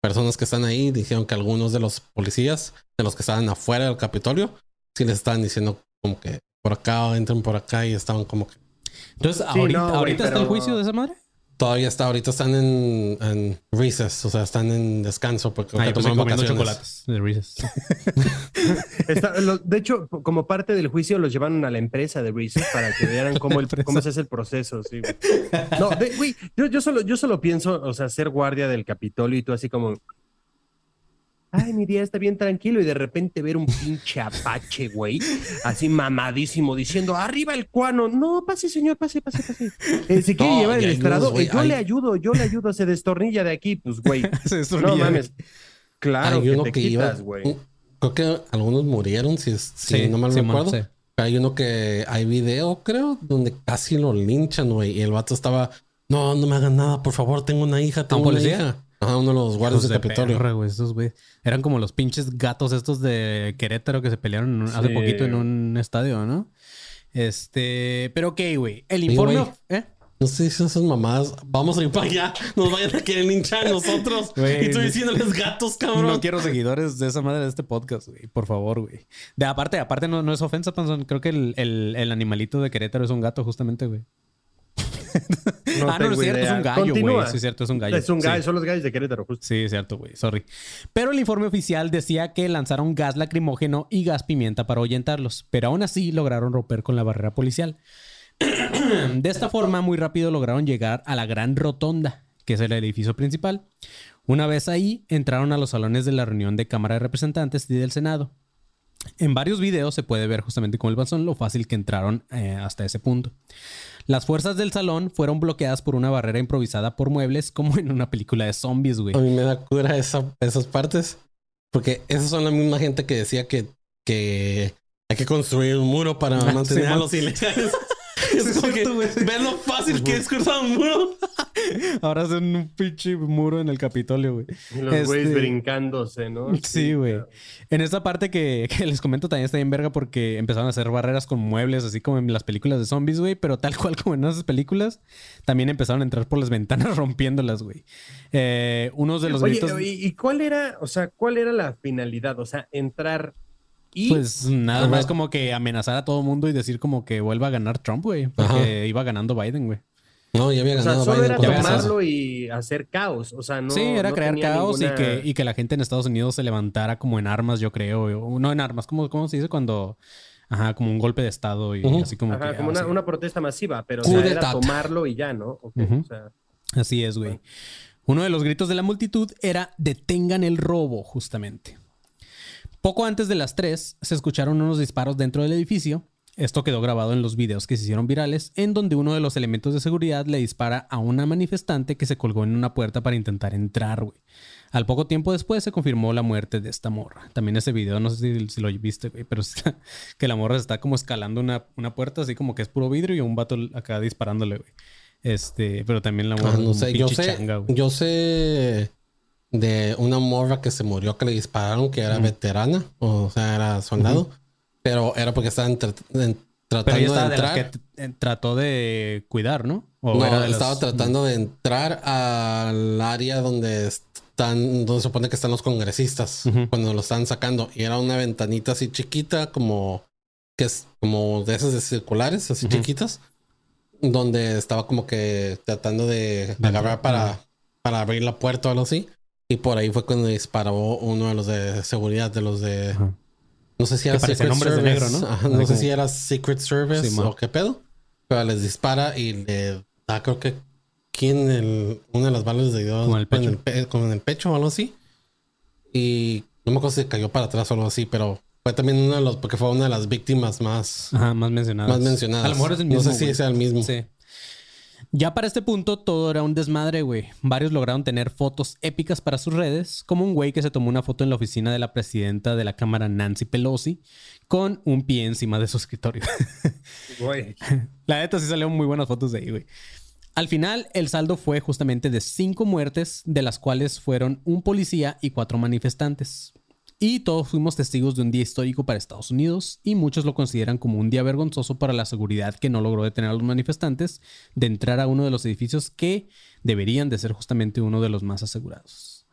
personas que están ahí, dijeron que algunos de los policías, de los que estaban afuera del Capitolio, sí les estaban diciendo como que por acá, entren por acá y estaban como que Entonces, Sí, ahorita, no, güey, ahorita está el juicio de esa madre. Todavía está, ahorita están en, en recess, o sea, están en descanso porque Ah, que pensé tomaron comiendo vacaciones. chocolates de Reese's. [laughs] Está- lo- de hecho, como parte del juicio, los llevaron a la empresa de Reese's para que vieran cómo, el, [laughs] cómo se hace el proceso. Sí, güey. No, de- güey, yo, yo, solo, yo solo pienso, o sea, ser guardia del Capitolio y tú así como. Ay, mi día está bien tranquilo y de repente ver un pinche apache, güey, así mamadísimo, diciendo, arriba el cuano. No, pase, señor, pase, pase, pase. Eh, si quiere No, llevar el estrado, eh, yo le ayudo, yo le ayudo, se destornilla de aquí, pues, güey. [laughs] Se No mames. Claro, hay que uno te que iba, quitas, güey. creo que algunos murieron, si, es- si Sí, no mal recuerdo. sí. Pero hay uno que hay video, creo, donde casi lo linchan, güey, y el vato estaba, no, no me hagan nada, por favor, tengo una hija, tengo una policía? hija. Ajá, uno de los guardias de Capitolio. perra, güey, esos güey. Eran como los pinches gatos estos de Querétaro que se pelearon hace poquito en un estadio, ¿no? Este, pero ok, güey. El Oye, informe. ¿eh? No sé si esas mamadas, vamos a ir para allá, nos vayan a querer linchar a nosotros. [laughs] Y tú diciéndoles gatos, cabrón. No quiero seguidores de esa madre de este podcast, güey. Por favor, güey. De aparte, aparte no, no es ofensa, Panzón. Creo que el, el- el animalito de Querétaro es un gato, justamente, güey. No ah, no, es cierto, es un gallo, güey. Sí, es cierto, es un gallo. Es un gallo, Sí. son los gallos de Querétaro, justo. Sí, es cierto, güey. Sorry. Pero el informe oficial decía que lanzaron gas lacrimógeno y gas pimienta para ahuyentarlos. Pero aún así lograron romper con la barrera policial. [clears throat] De esta forma, muy rápido lograron llegar a la gran rotonda, que es el edificio principal. Una vez ahí, entraron a los salones de la reunión de Cámara de Representantes y del Senado. En varios videos se puede ver justamente con el balsón lo fácil que entraron eh, hasta ese punto. Las fuerzas del salón fueron bloqueadas por una barrera improvisada por muebles, como en una película de zombies, güey. A mí me da cura esa- esas partes. Porque esas son la misma gente que decía que, que hay que construir un muro para [laughs] mantener a los ilegales. [laughs] Es es como que cierto, güey. ven lo fácil que es cruzar un muro. [laughs] Ahora hacen un pinche muro en el Capitolio, güey. Y los güeyes Este- brincándose, ¿no? [laughs] Sí, güey. En esta parte que, que les comento también está bien verga porque empezaron a hacer barreras con muebles, así como en las películas de zombies, güey. Pero tal cual como en esas películas, también empezaron a entrar por las ventanas rompiéndolas, güey. Eh, unos de los Oye, gritos... ¿y y cuál era, o sea, cuál era la finalidad? O sea, entrar y... Pues nada Ajá. más como que amenazar a todo mundo y decir como que vuelva a ganar Trump, güey. Porque iba ganando Biden, güey. No, ya había o sea, ganado solo Biden era tomarlo y hacer caos. O sea, no. sí, era no crear caos ninguna- y, que, y que la gente en Estados Unidos se levantara como en armas, yo creo. No en armas, ¿cómo, cómo se dice cuando... Ajá, como un golpe de estado y así como Ajá, que... como ah, una, sí. una protesta masiva, pero o sea, era tomarlo y ya, ¿no? O sea, Así es, güey. Uno de los gritos de la multitud era detengan el robo, justamente. Poco antes de las 3 se escucharon unos disparos dentro del edificio. Esto quedó grabado en los videos que se hicieron virales, en donde uno de los elementos de seguridad le dispara a una manifestante que se colgó en una puerta para intentar entrar, güey. Al poco tiempo después se confirmó la muerte de esta morra. También ese video, no sé si, si lo viste, güey, pero [laughs] está- que la morra está como escalando una, una puerta, así como que es puro vidrio y un vato acá disparándole, güey. Este, pero también la morra. Ah, no sé, yo sé, changa, yo sé de una morra que se murió que le dispararon, que era veterana, o sea, era soldado, pero era porque estaban tra- en- Pero tratando ella estaba de de entrar. que t- eh, trató de cuidar, ¿no? O no, era de estaba tratando de entrar al área donde están, donde se supone que están los congresistas cuando lo están sacando. Y era una ventanita así chiquita, como que es como de esas de circulares, así chiquitas, donde estaba como que tratando de agarrar para, para abrir la puerta o algo así. Y por ahí fue cuando disparó uno de los de seguridad, de los de... Ajá. No sé si era Secret de Service. negro, ¿no? Ajá, sé si era Secret Service Sí, o qué pedo. Pero les dispara y le da, creo que aquí en el, una de las balas de dio Como en el pecho. el, pe- como en el pecho o algo así. Y no me acuerdo si cayó para atrás o algo así, pero fue también uno de los, porque fue una de las víctimas más, Ajá, más mencionadas. más mencionadas. A lo mejor es el mismo. No sé si güey. sea el mismo. Sí. Ya para este punto todo era un desmadre, güey. Varios lograron tener fotos épicas para sus redes, como un güey que se tomó una foto en la oficina de la presidenta de la Cámara, Nancy Pelosi, con un pie encima de su escritorio. [laughs] Güey. la neta sí salieron muy buenas fotos de ahí, güey. Al final, el saldo fue justamente de cinco muertes, de las cuales fueron un policía y cuatro manifestantes. Y todos fuimos testigos de un día histórico para Estados Unidos y muchos lo consideran como un día vergonzoso para la seguridad que no logró detener a los manifestantes de entrar a uno de los edificios que deberían de ser justamente uno de los más asegurados.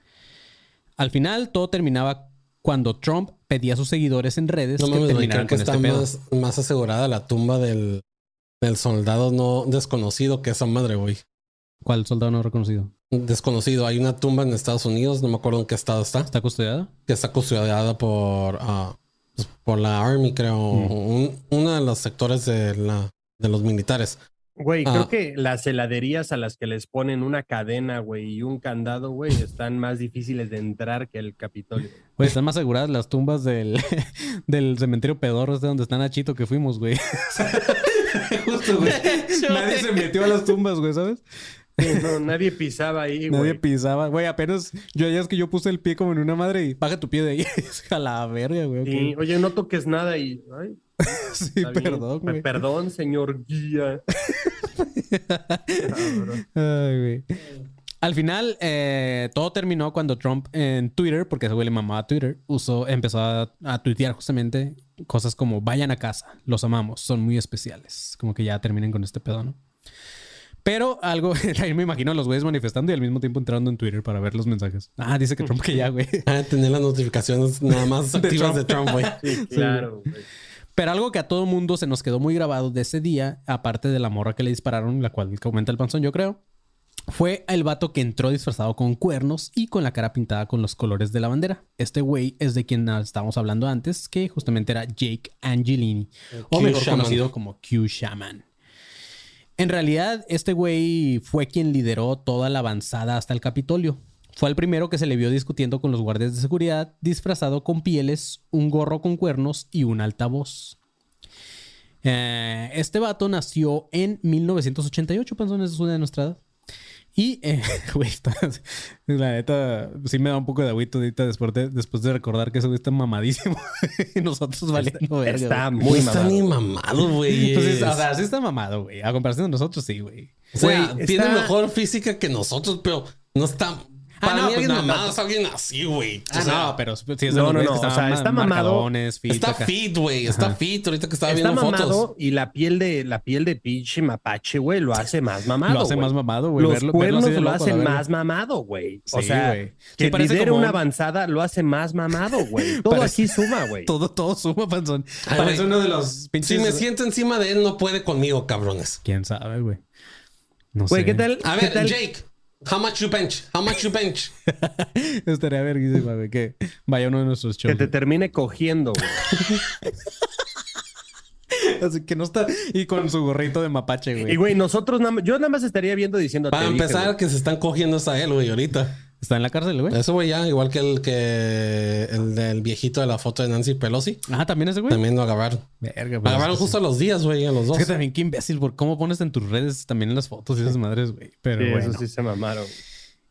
Al final, todo terminaba cuando Trump pedía a sus seguidores en redes No que güey, terminaran creo que con está este pedo. más, más asegurada la tumba del, del soldado no desconocido que esa madre, güey. ¿Cuál soldado no reconocido? Desconocido. Hay una tumba en Estados Unidos, no me acuerdo en qué estado está, ¿Está custodiada? que está custodiada por, ah, pues, por la Army, creo. Mm. Un- uno de los sectores de, la, de los militares. Güey, Ah. creo que las heladerías a las que les ponen una cadena, güey, y un candado, güey, están más difíciles de entrar que el Capitolio. Güey, están más aseguradas las tumbas del, [laughs] del cementerio pedorro, este donde está Nachito que fuimos, güey. [laughs] Justo, güey. [laughs] Nadie se metió a las tumbas, güey, ¿sabes? Sí, no, nadie pisaba ahí, Nadie güey. pisaba. Güey, apenas yo ya es que yo puse el pie como en una madre y baja tu pie de ahí. [laughs] a la verga, güey. Sí, oye, no toques nada y. Ay, [laughs] Sí, perdón, Pe- güey. Perdón, señor guía. [laughs] Ay, güey. Al final, eh, todo terminó cuando Trump en Twitter, porque ese güey le mamaba a Twitter, usó, empezó a, a tuitear justamente cosas como vayan a casa, los amamos, son muy especiales. Como que ya terminen con este pedo, ¿no? Pero algo, [laughs] ahí me imagino a los güeyes manifestando y al mismo tiempo entrando en Twitter para ver los mensajes. Ah, dice que Trump que ya, güey. [laughs] Ah, tener las notificaciones nada más [laughs] De activas de Trump. Güey. Sí, claro, güey. Pero algo que a todo mundo se nos quedó muy grabado de ese día, aparte de la morra que le dispararon, la cual comenta el panzón, yo creo, fue el vato que entró disfrazado con cuernos y con la cara pintada con los colores de la bandera. Este güey es de quien estábamos hablando antes, que justamente era Jake Angelini, o Q mejor Shaman. conocido como Q Shaman. En realidad, este güey fue quien lideró toda la avanzada hasta el Capitolio. Fue el primero que se le vio discutiendo con los guardias de seguridad, disfrazado con pieles, un gorro con cuernos y un altavoz. Eh, este vato nació en 1988, panzón, es una de nuestra edad. Y, eh, [laughs] güey, está- la neta, sí me da un poco de agüito ahorita después de, después de recordar que ese güey está mamadísimo. [laughs] y nosotros valiendo verga. Está muy está mamado. ni mamado, güey. Entonces, o sea, sí está mamado, güey. A comparación de nosotros, sí, güey. O sea, Güey, tiene está- mejor física que nosotros, pero no está. Para no, mí, pues alguien mamado es alguien así, güey. O Ah, sea, no, pero sí es de no, no, no, que o sea, ma- está mamado. fit Está acá. fit, güey. Está Ajá. fit. Ahorita que estaba Está viendo mamado fotos. y la piel de la piel de pinche mapache, güey, lo hace más mamado. Lo hace más mamado, güey. Los Verlo- verlo cuernos así de lo hacen más mamado, güey. O Sí, sea, güey. Sí, que lidere como una un- avanzada lo hace más mamado, güey. [laughs] Todo Parece- aquí suma, güey. [laughs] Todo, todo suma, panzón. Ay, Parece uno de los pinches... Si me siento encima de él, no puede conmigo, cabrones. ¿Quién sabe, güey? No Güey, sé. ¿qué tal? A ¿Qué ver? Jake. How much you bench? How much you bench? [laughs] Estaría verguísima, güey, que vaya uno de nuestros Que shows. te termine cogiendo, güey. [laughs] Así que no está... Y con su gorrito de mapache, Y, güey. güey, nosotros nada más, yo nada más estaría viendo diciendo. Para dije, empezar, güey. que se están cogiendo a él, güey, ahorita. Está en la cárcel, güey. Eso, güey, ya, igual que el que el del viejito de la foto de Nancy Pelosi. Ah, ¿también ese güey? También lo agarraron. Verga, Lo pues, agarraron justo a los días, güey, a los dos. Es que también qué imbécil, por cómo pones en tus redes también las fotos y esas madres, güey. Pero Sí, bueno. eso sí se mamaron.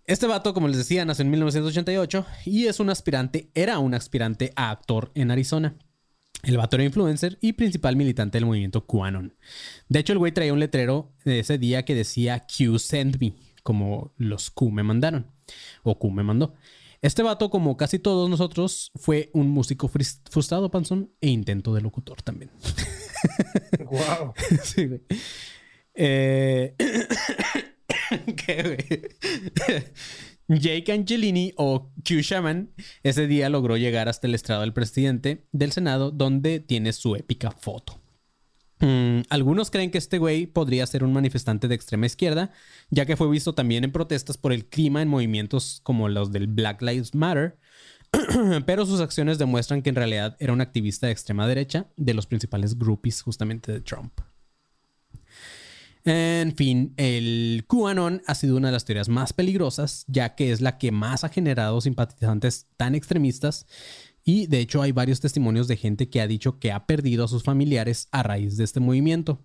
Este vato, como les decía, nació en 1988 y es un aspirante, era un aspirante a actor en Arizona. El vato era influencer y principal militante del movimiento QAnon. De hecho, el güey traía un letrero de ese día que decía Q send me, como los Q me mandaron, o Q me mandó. Este vato, como casi todos nosotros, fue un músico frustrado, panzón, e intento de locutor también. [laughs] Wow. [laughs] sí, güey. Eh, [coughs] ¿Qué, güey? [laughs] Jake Angelini o Q Shaman ese día logró llegar hasta el estrado del presidente del Senado donde tiene su épica foto. Mm, algunos creen que este güey podría ser un manifestante de extrema izquierda, ya que fue visto también en protestas por el clima en movimientos como los del Black Lives Matter, [clears throat] pero sus acciones demuestran que en realidad era un activista de extrema derecha de los principales groupies justamente de Trump. En fin, el QAnon ha sido una de las teorías más peligrosas, ya que es la que más ha generado simpatizantes tan extremistas. Y de hecho hay varios testimonios de gente que ha dicho que ha perdido a sus familiares a raíz de este movimiento.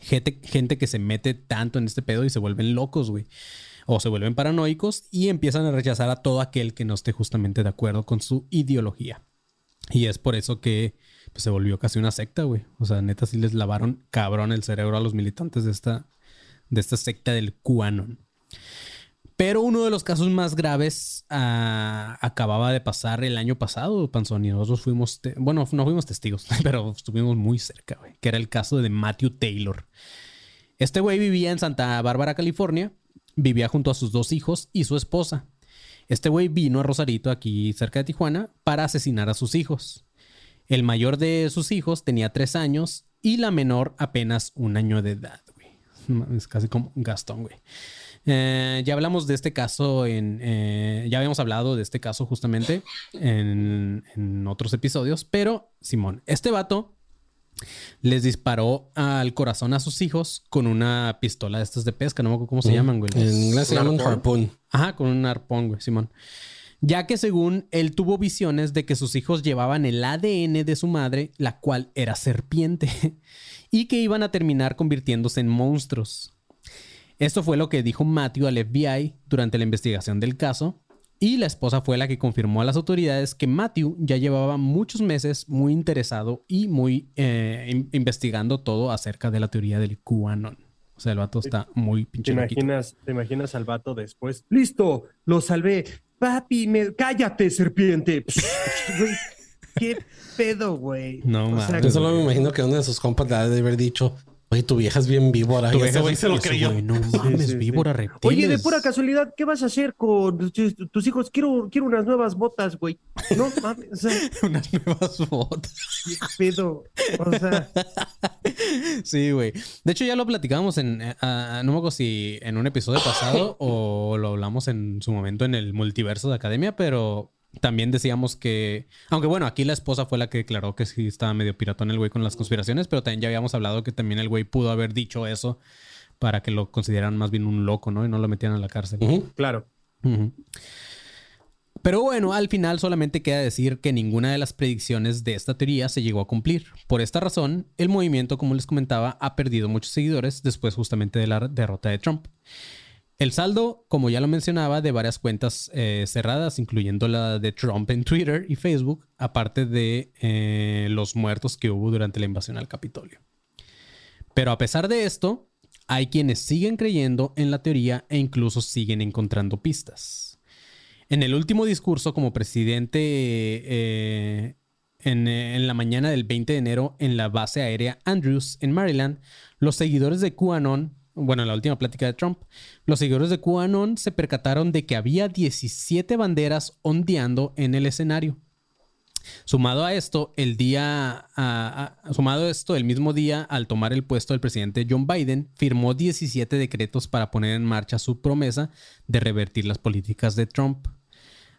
Gente, gente que se mete tanto en este pedo y se vuelven locos, güey. O se vuelven paranoicos y empiezan a rechazar a todo aquel que no esté justamente de acuerdo con su ideología. Y es por eso que pues, se volvió casi una secta, güey. O sea, neta sí les lavaron cabrón el cerebro a los militantes de esta, de esta secta del QAnon. Pero uno de los casos más graves ah, acababa de pasar el año pasado, Panzón, y nosotros fuimos, bueno, no fuimos testigos, [laughs] pero estuvimos muy cerca, güey, que era el caso de Matthew Taylor. Este güey vivía en Santa Bárbara, California, vivía junto a sus dos hijos y su esposa. Este güey vino a Rosarito, aquí cerca de Tijuana, para asesinar a sus hijos. El mayor de sus hijos tenía tres años y la menor apenas un año de edad, güey. Es casi como Gastón, güey. Eh, ya hablamos de este caso en. Eh, ya habíamos hablado de este caso justamente en, en, otros episodios. Pero, Simón, este vato les disparó al corazón a sus hijos con una pistola de estas de pesca. No me acuerdo cómo se llaman, güey. En inglés se llaman harpoon. Ajá, con un arpón, güey, Simón ya que según él tuvo visiones de que sus hijos llevaban el ADN de su madre, la cual era serpiente, [laughs] y que iban a terminar convirtiéndose en monstruos. Esto fue lo que dijo Matthew al FBI durante la investigación del caso, y la esposa fue la que confirmó a las autoridades que Matthew ya llevaba muchos meses muy interesado y muy eh, investigando todo acerca de la teoría del QAnon. O sea, el vato está muy pinche ¿Te imaginas, ¿Te imaginas al vato después? ¡Listo! ¡Lo salvé! Papi, me... cállate, serpiente. [laughs] ¿Qué pedo, güey? No, mames. Yo solo me imagino que uno de sus compas le ha de haber dicho, Oye, tu vieja es bien víbora. Tu vieja se lo creyó. no mames, víbora reptiles. Oye, de pura casualidad, ¿qué vas a hacer con tus hijos? Quiero, quiero unas nuevas botas, güey. No [laughs] mames. unas nuevas botas. ¿Qué pedo? O sea. Sí, güey. De hecho, ya lo platicábamos en. Uh, no me acuerdo si en un episodio pasado o lo hablamos en su momento en el multiverso de Academia, pero también decíamos que, aunque bueno, aquí la esposa fue la que declaró que sí estaba medio piratón el güey con las conspiraciones, pero también ya habíamos hablado que también el güey pudo haber dicho eso para que lo consideraran más bien un loco, ¿no? Y no lo metieran a la cárcel. Claro. Pero bueno, al final solamente queda decir que ninguna de las predicciones de esta teoría se llegó a cumplir. Por esta razón, el movimiento, como les comentaba, ha perdido muchos seguidores después justamente de la derrota de Trump. El saldo, como ya lo mencionaba, de varias cuentas eh, cerradas, incluyendo la de Trump en Twitter y Facebook, aparte de eh, los muertos que hubo durante la invasión al Capitolio. Pero a pesar de esto, hay quienes siguen creyendo en la teoría e incluso siguen encontrando pistas. En el último discurso como presidente eh, en, en, la mañana del 20 de enero en la base aérea Andrews en Maryland, los seguidores de QAnon bueno, en la última plática de Trump, los seguidores de QAnon se percataron de que había 17 banderas ondeando en el escenario. Sumado a esto, el día, sumado a esto, el mismo día, al tomar el puesto del presidente John Biden, firmó 17 decretos para poner en marcha su promesa de revertir las políticas de Trump.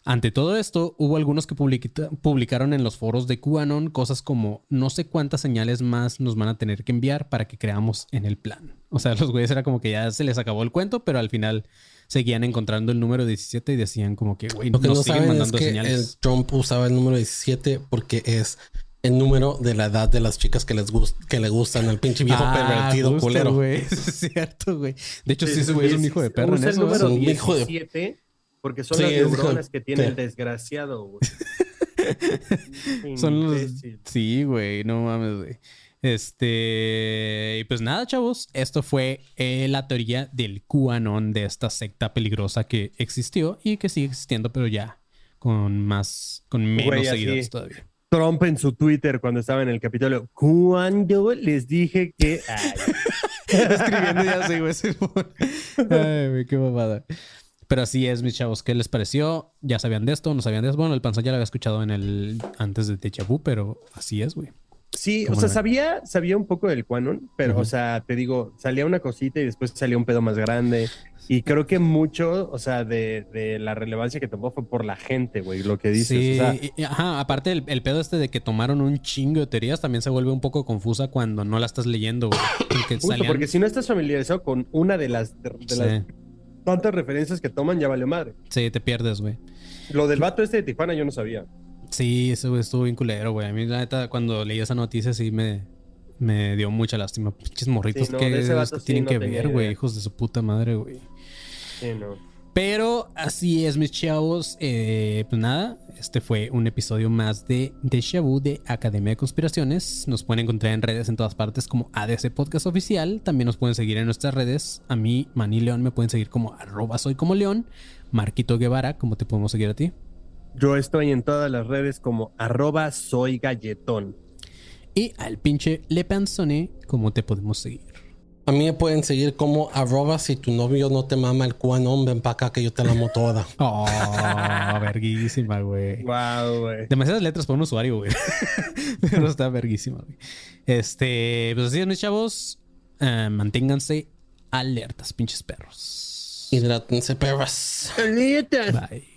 Ante todo esto, hubo algunos que publicaron en los foros de QAnon cosas como no sé cuántas señales más nos van a tener que enviar para que creamos en el plan. O sea, [laughs] los güeyes era como que ya se les acabó el cuento, pero al final seguían encontrando el número 17 y decían como que, güey, no, no siguen mandando es que señales. Trump usaba el número 17 porque es el número de la edad de las chicas que les que le gustan al pinche viejo ah, pervertido culero. güey. [laughs] es cierto, güey. De hecho, sí, ese güey es un hijo de perro en eso. El número 17 porque son las neuronas que tiene el desgraciado, güey. [laughs] son los... Sí, güey, no mames, güey. Este, y pues nada, chavos, esto fue eh, la teoría del QAnon de esta secta peligrosa que existió y que sigue existiendo, pero ya con más, con menos seguidores todavía. Trump en su Twitter cuando estaba en el Capitolio, cuando les dije que... [laughs] Escribiendo ya así, güey. Ay, güey, qué mamada. Pero así es, mis chavos. ¿Qué les pareció? ¿Ya sabían de esto? ¿No sabían de esto? Bueno, el panzón ya lo había escuchado en el antes de Deja Vu, pero así es, güey. Sí, o ¿Cómo sea, sabía, sabía un poco del Quanon, pero, o sea, te digo, salía una cosita y después salía un pedo más grande. Y creo que mucho, o sea, de, de la relevancia que tomó fue por la gente, güey, lo que dices. Sí, o sea, y- y- ajá, aparte el, el pedo este de que tomaron un chingo de teorías también se vuelve un poco confusa cuando no la estás leyendo, güey. Porque [coughs] salían- porque si no estás familiarizado con una de las, de, de Sí. las tantas referencias que toman, ya valió madre. Sí, te pierdes, güey. Lo del vato este de Tijuana yo no sabía. Sí, güey estuvo bien culero, güey. A mí, la neta, cuando leí esa noticia, sí me, me dio mucha lástima. Pinches morritos Sí, no, que, sí tienen no que ver, güey. Hijos de su puta madre, güey. Sí, no. Pero así es, mis chavos. Eh, pues nada, este fue un episodio más de Deja Vu de Academia de Conspiraciones. Nos pueden encontrar en redes en todas partes como ADC Podcast Oficial. También nos pueden seguir en nuestras redes. A mí, Maní León, me pueden seguir como arroba soy como León. Marquito Guevara, ¿cómo te podemos seguir a ti? Yo estoy en todas las redes como arroba soy galletón. Y al pinche Le Panzone, ¿cómo te podemos seguir? A mí me pueden seguir como arroba si tu novio no te mama el cuanón, ven para acá que yo te la amo toda. [laughs] Oh, verguísima, güey. Wow, güey. Demasiadas letras para un usuario, güey. [laughs] Pero está verguísima, güey. Este, pues así es, mis chavos. Eh, manténganse alertas, pinches perros. Hidrátense, perras. Bye.